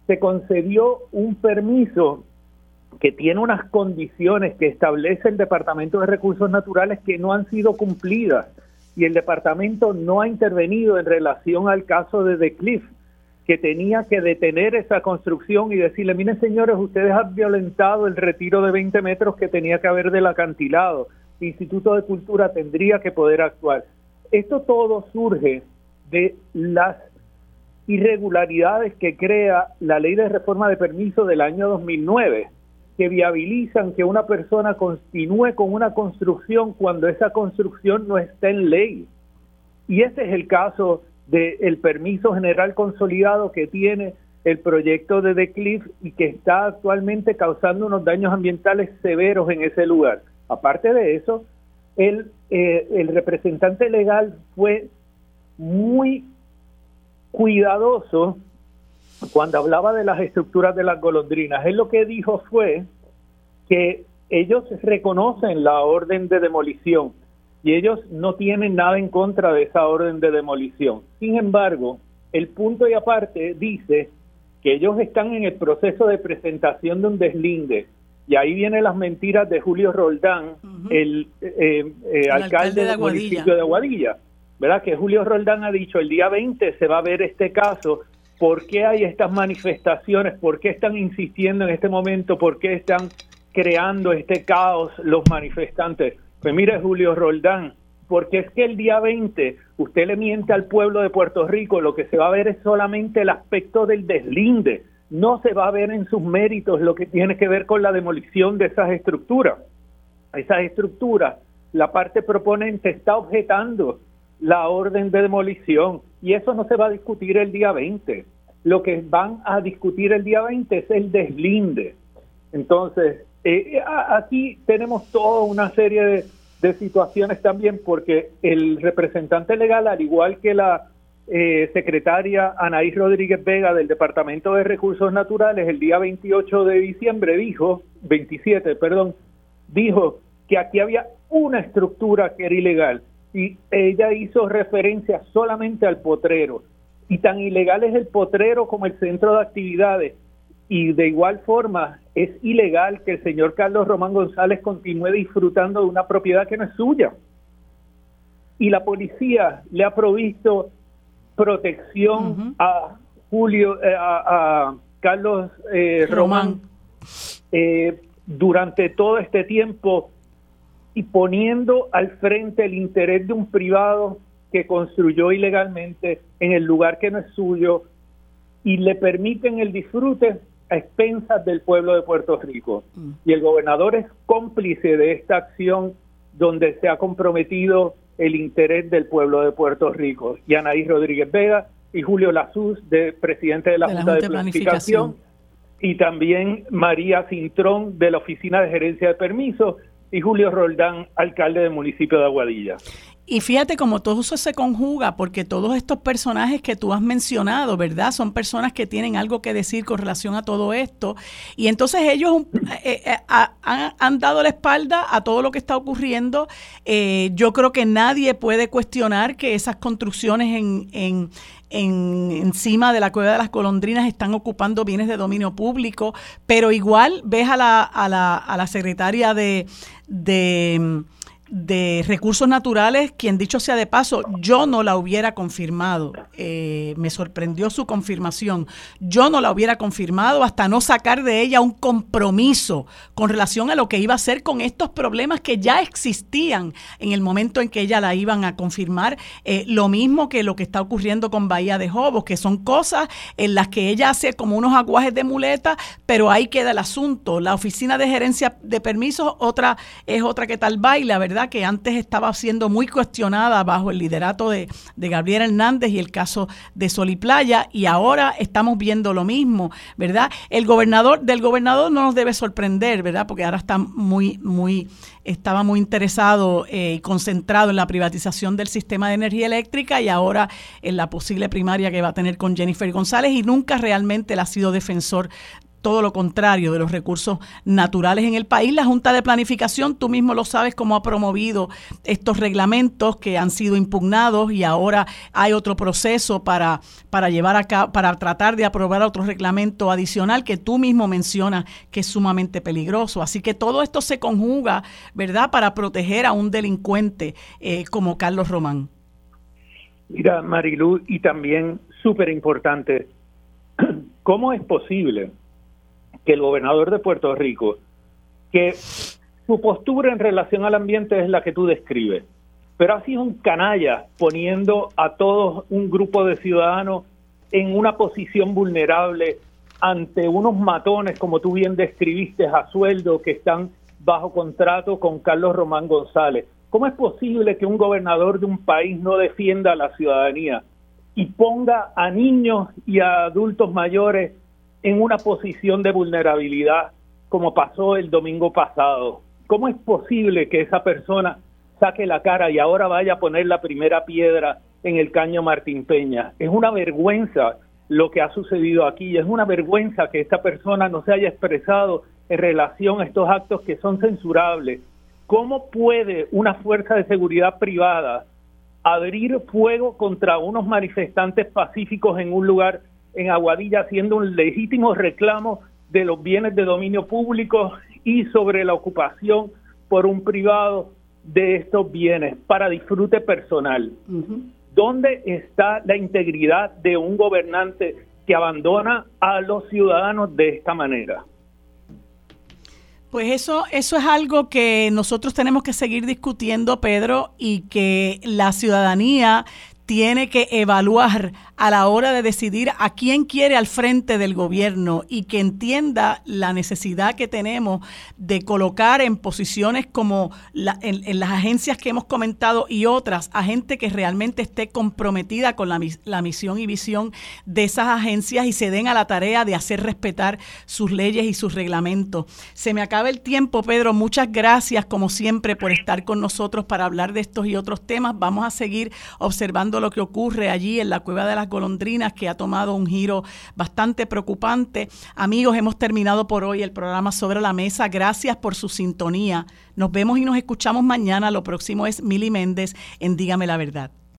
Se concedió un permiso que tiene unas condiciones que establece el Departamento de Recursos Naturales que no han sido cumplidas y el departamento no ha intervenido en relación al caso de The Cliff, que tenía que detener esa construcción y decirle, miren señores, ustedes han violentado el retiro de 20 metros que tenía que haber del acantilado. El Instituto de Cultura tendría que poder actuar. Esto todo surge de las irregularidades que crea la ley de reforma de permiso del año 2009 que viabilizan que una persona continúe con una construcción cuando esa construcción no está en ley. Y ese es el caso del permiso general consolidado que tiene el proyecto de The Cliff y que está actualmente causando unos daños ambientales severos en ese lugar. Aparte de eso, el, eh, el representante legal fue muy cuidadoso cuando hablaba de las estructuras de las golondrinas, él lo que dijo fue que ellos reconocen la orden de demolición y ellos no tienen nada en contra de esa orden de demolición. Sin embargo, el punto y aparte dice que ellos están en el proceso de presentación de un deslinde. Y ahí vienen las mentiras de Julio Roldán, el, eh, eh, alcalde, del municipio de Aguadilla. ¿Verdad? Que Julio Roldán ha dicho el día 20 se va a ver este caso ¿Por qué hay estas manifestaciones? ¿Por qué están insistiendo en este momento? ¿Por qué están creando este caos los manifestantes? Pues mire, Julio Roldán, porque es que el día 20 usted le miente al pueblo de Puerto Rico, lo que se va a ver es solamente el aspecto del deslinde, no se va a ver en sus méritos lo que tiene que ver con la demolición de esas estructuras. Esas estructuras, la parte proponente está objetando la orden de demolición y eso no se va a discutir el día 20. Lo que van a discutir el día 20 es el deslinde. Entonces, eh, aquí tenemos toda una serie de, situaciones también porque el representante legal, al igual que la eh, secretaria Anaís Rodríguez Vega del Departamento de Recursos Naturales, el día 28 de diciembre dijo, 27, perdón, dijo que aquí había una estructura que era ilegal y ella hizo referencia solamente al potrero. Y tan ilegal es el potrero como el centro de actividades. Y de igual forma es ilegal que el señor Carlos Román González continúe disfrutando de una propiedad que no es suya. Y la policía le ha provisto protección a Julio, eh, a, Carlos eh, Román, eh, durante todo este tiempo y poniendo al frente el interés de un privado que construyó ilegalmente en el lugar que no es suyo y le permiten el disfrute a expensas del pueblo de Puerto Rico. Mm. Y el gobernador es cómplice de esta acción donde se ha comprometido el interés del pueblo de Puerto Rico. Y Anaís Rodríguez Vega y Julio Lazuz, de presidente de la, Junta de Planificación, y también María Cintrón de la Oficina de Gerencia de Permisos y Julio Roldán, alcalde del municipio de Aguadilla. Y fíjate cómo todo eso se conjuga, porque todos estos personajes que tú has mencionado, ¿verdad? Son personas que tienen algo que decir con relación a todo esto. Y entonces ellos eh, eh, han, dado la espalda a todo lo que está ocurriendo. Eh, yo creo que nadie puede cuestionar que esas construcciones en, en, en, encima de la cueva de las golondrinas están ocupando bienes de dominio público, pero igual ves la, a la, a la secretaria de de recursos naturales, quien dicho sea de paso, yo no la hubiera confirmado. Eh, me sorprendió su confirmación. Yo no la hubiera confirmado hasta no sacar de ella un compromiso con relación a lo que iba a hacer con estos problemas que ya existían en el momento en que ella la iban a confirmar. Eh, lo mismo que lo que está ocurriendo con Bahía de Jobos, que son cosas en las que ella hace como unos aguajes de muleta, pero ahí queda el asunto. La oficina de gerencia de permisos otra es otra que tal baila, ¿verdad? Que antes estaba siendo muy cuestionada bajo el liderato de, de Gabriel Hernández y el caso de Sol y Playa, y ahora estamos viendo lo mismo, ¿verdad? El gobernador, del gobernador no nos debe sorprender, ¿verdad? Porque ahora está muy, muy estaba muy interesado eh, y concentrado en la privatización del sistema de energía eléctrica y ahora en la posible primaria que va a tener con Jennifer González y nunca realmente él ha sido defensor todo lo contrario de los recursos naturales en el país. La Junta de Planificación, tú mismo lo sabes cómo ha promovido estos reglamentos que han sido impugnados y ahora hay otro proceso para, para llevar a cabo, para tratar de aprobar otro reglamento adicional que tú mismo mencionas que es sumamente peligroso. Así que todo esto se conjuga, ¿verdad?, para proteger a un delincuente eh, como Carlos Román. Mira, Marilu, y también súper importante, ¿cómo es posible que el gobernador de Puerto Rico, que su postura en relación al ambiente es la que tú describes, pero ha sido un canalla poniendo a todos un grupo de ciudadanos en una posición vulnerable ante unos matones, como tú bien describiste, a sueldo, que están bajo contrato con Carlos Román González. ¿Cómo es posible que un gobernador de un país no defienda a la ciudadanía y ponga a niños y a adultos mayores en una posición de vulnerabilidad como pasó el domingo pasado? ¿Cómo es posible que esa persona saque la cara y ahora vaya a poner la primera piedra en el caño Martín Peña? Es una vergüenza lo que ha sucedido aquí. Es una vergüenza que esta persona no se haya expresado en relación a estos actos que son censurables. ¿Cómo puede una fuerza de seguridad privada abrir fuego contra unos manifestantes pacíficos en un lugar en Aguadilla haciendo un legítimo reclamo de los bienes de dominio público y sobre la ocupación por un privado de estos bienes para disfrute personal? ¿Dónde está la integridad de un gobernante que abandona a los ciudadanos de esta manera? Pues eso, eso es algo que nosotros tenemos que seguir discutiendo, Pedro, y que la ciudadanía tiene que evaluar a la hora de decidir a quién quiere al frente del gobierno y que entienda la necesidad que tenemos de colocar en posiciones como en, las agencias que hemos comentado y otras, a gente que realmente esté comprometida con la, misión y visión de esas agencias y se den a la tarea de hacer respetar sus leyes y sus reglamentos. Se me acaba el tiempo, Pedro. Muchas gracias, como siempre, por estar con nosotros para hablar de estos y otros temas. Vamos a seguir observando lo que ocurre allí en la Cueva de las golondrinas que ha tomado un giro bastante preocupante. Amigos, hemos terminado por hoy el programa sobre la mesa. Gracias por su sintonía. Nos vemos y nos escuchamos mañana. Lo próximo es Mili Méndez en Dígame la Verdad.